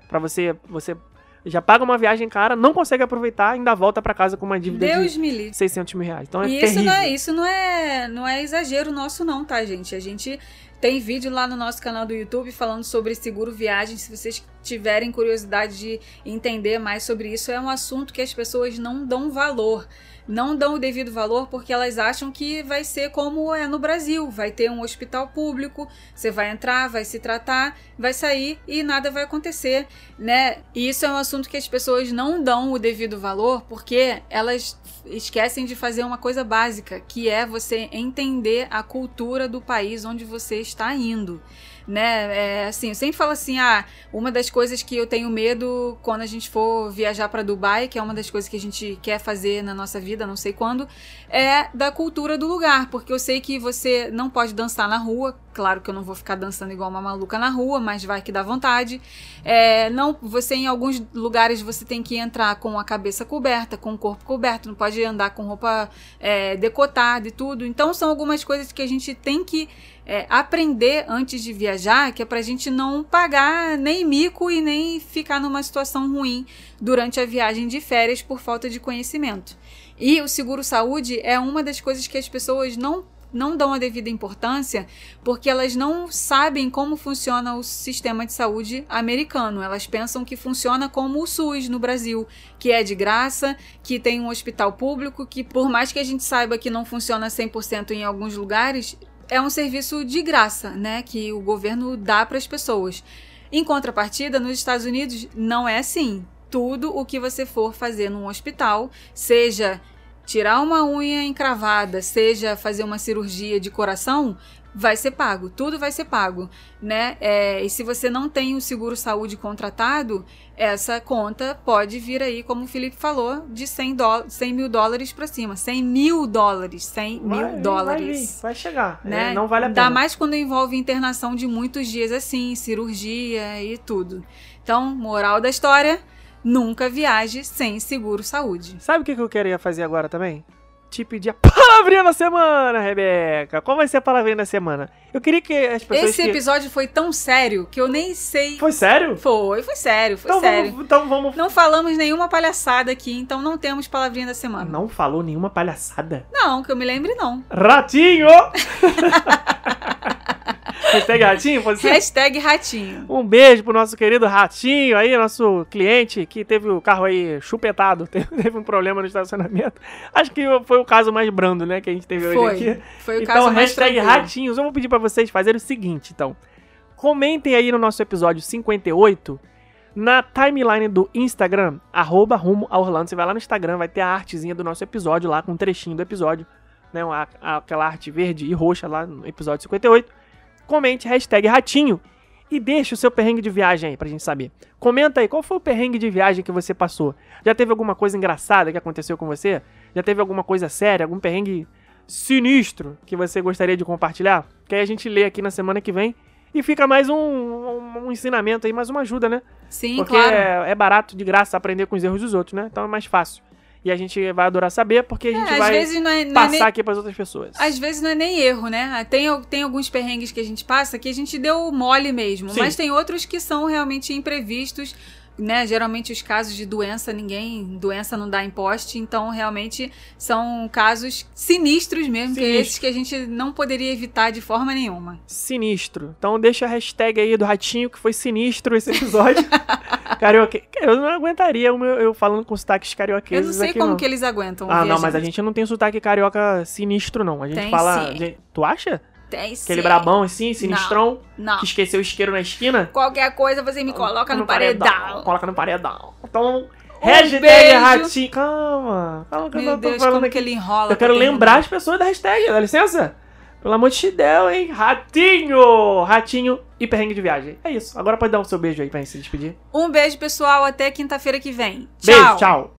Pra você, você já paga uma viagem cara, não consegue aproveitar, ainda volta pra casa com uma dívida Deus de me livre. 600 mil reais. Então é E isso terrível. não é, isso não é, não é exagero nosso não, tá, gente? A gente tem vídeo lá no nosso canal do YouTube falando sobre seguro viagem. Se vocês tiverem curiosidade de entender mais sobre isso, é um assunto que as pessoas não dão valor. Não dão o devido valor porque elas acham que vai ser como é no Brasil. Vai ter um hospital público, você vai entrar, vai se tratar, vai sair e nada vai acontecer, né? E isso é um assunto que as pessoas não dão o devido valor porque elas esquecem de fazer uma coisa básica, que é você entender a cultura do país onde você está indo. Né, é, assim, eu sempre falo assim, ah, uma das coisas que eu tenho medo quando a gente for viajar para Dubai, que é uma das coisas que a gente quer fazer na nossa vida, não sei quando, é da cultura do lugar, porque eu sei que você não pode dançar na rua, claro que eu não vou ficar dançando igual uma maluca na rua, mas vai que dá vontade. É, não, você em alguns lugares você tem que entrar com a cabeça coberta, com o corpo coberto, não pode andar com roupa é, decotada e tudo. Então são algumas coisas que a gente tem que é, aprender antes de viajar, que é pra gente não pagar nem mico e nem ficar numa situação ruim durante a viagem de férias por falta de conhecimento. E o seguro saúde é uma das coisas que as pessoas não não dão a devida importância porque elas não sabem como funciona o sistema de saúde americano. Elas pensam que funciona como o SUS no Brasil, que é de graça, que tem um hospital público, que por mais que a gente saiba que não funciona 100% em alguns lugares, é um serviço de graça, né, que o governo dá para as pessoas. Em contrapartida, nos Estados Unidos não é assim. Tudo o que você for fazer num hospital, seja tirar uma unha encravada, seja fazer uma cirurgia de coração, vai ser pago. Tudo vai ser pago, né? É, e se você não tem o seguro saúde contratado, essa conta pode vir aí, como o Felipe falou, de 100, dó 100 mil dólares para cima. 100 mil dólares. 100 Vai mil dólares. Vai, vai chegar. Né? É, não vale a pena. Ainda mais quando envolve internação de muitos dias assim, cirurgia e tudo. Então, moral da história, nunca viaje sem seguro saúde. Sabe o que que eu queria fazer agora também? Te pedir a palavrinha da semana, Rebeca. Qual vai ser a palavrinha da semana? Eu queria que as pessoas. Esse que... episódio foi tão sério que eu nem sei. Foi sério? Foi, foi sério, foi então, sério. Vamos, então vamos. Não falamos nenhuma palhaçada aqui, então não temos palavrinha da semana. Não falou nenhuma palhaçada. Não, que eu me lembre, não. Ratinho! Hashtag ratinho, pode ser? Hashtag ratinho. Um beijo pro nosso querido Ratinho aí, nosso cliente que teve o carro aí chupetado, teve, um problema no estacionamento. Acho que foi o caso mais brando, né, que a gente teve hoje Foi. aqui. Foi o então, caso mais hashtag tranquilo. ratinhos. Eu vou pedir pra vocês fazerem o seguinte, então. Comentem aí no nosso episódio 58, na timeline do Instagram, arroba rumo a Orlando. Você vai lá no Instagram, vai ter a artezinha do nosso episódio lá, com um trechinho do episódio. Né, aquela arte verde e roxa lá no episódio 58. Comente hashtag ratinho e deixa o seu perrengue de viagem aí pra gente saber. Comenta aí, qual foi o perrengue de viagem que você passou? Já teve alguma coisa engraçada que aconteceu com você? Já teve alguma coisa séria, algum perrengue sinistro que você gostaria de compartilhar? Que aí a gente lê aqui na semana que vem e fica mais um, um, um ensinamento aí, mais uma ajuda, né? Sim, Porque claro. é, é barato, de graça, aprender com os erros dos outros, né? Então é mais fácil. E a gente vai adorar saber, porque a gente É, vai vezes não é, é passar nem, aqui pras outras pessoas. às vezes não é nem erro, né? Tem, tem alguns perrengues que a gente passa que a gente deu mole mesmo, Sim. mas tem outros que são realmente imprevistos, né? Geralmente os casos de doença, ninguém, doença não dá em poste, então realmente são casos sinistros mesmo, que é Sinistro. esses que a gente não poderia evitar de forma nenhuma. Sinistro. Então deixa a hashtag aí do ratinho que foi sinistro esse episódio. Carioca. Eu não aguentaria o meu- eu falando com sotaques Eu carioqueses não sei como não. que eles aguentam. Ah, não, mas a gente não tem sotaque carioca sinistro, não. A gente Tem fala. gente- tu acha? Tem Aquele sim. brabão assim, sinistrão, Não. que esqueceu o isqueiro na esquina? Qualquer coisa você me coloca no, paredão. Coloca no paredão. Então, Um hashtag beijo. ratinho. Calma. Calma que eu Meu não tô Deus, falando que ele enrola. Eu quero lembrar as pessoas da hashtag, dá licença? Pelo amor de Deus, hein? Ratinho! Ratinho e perrengue de viagem. É isso. Agora pode dar o seu beijo aí pra gente se despedir. Um beijo, pessoal. Até quinta-feira que vem. Beijo, tchau.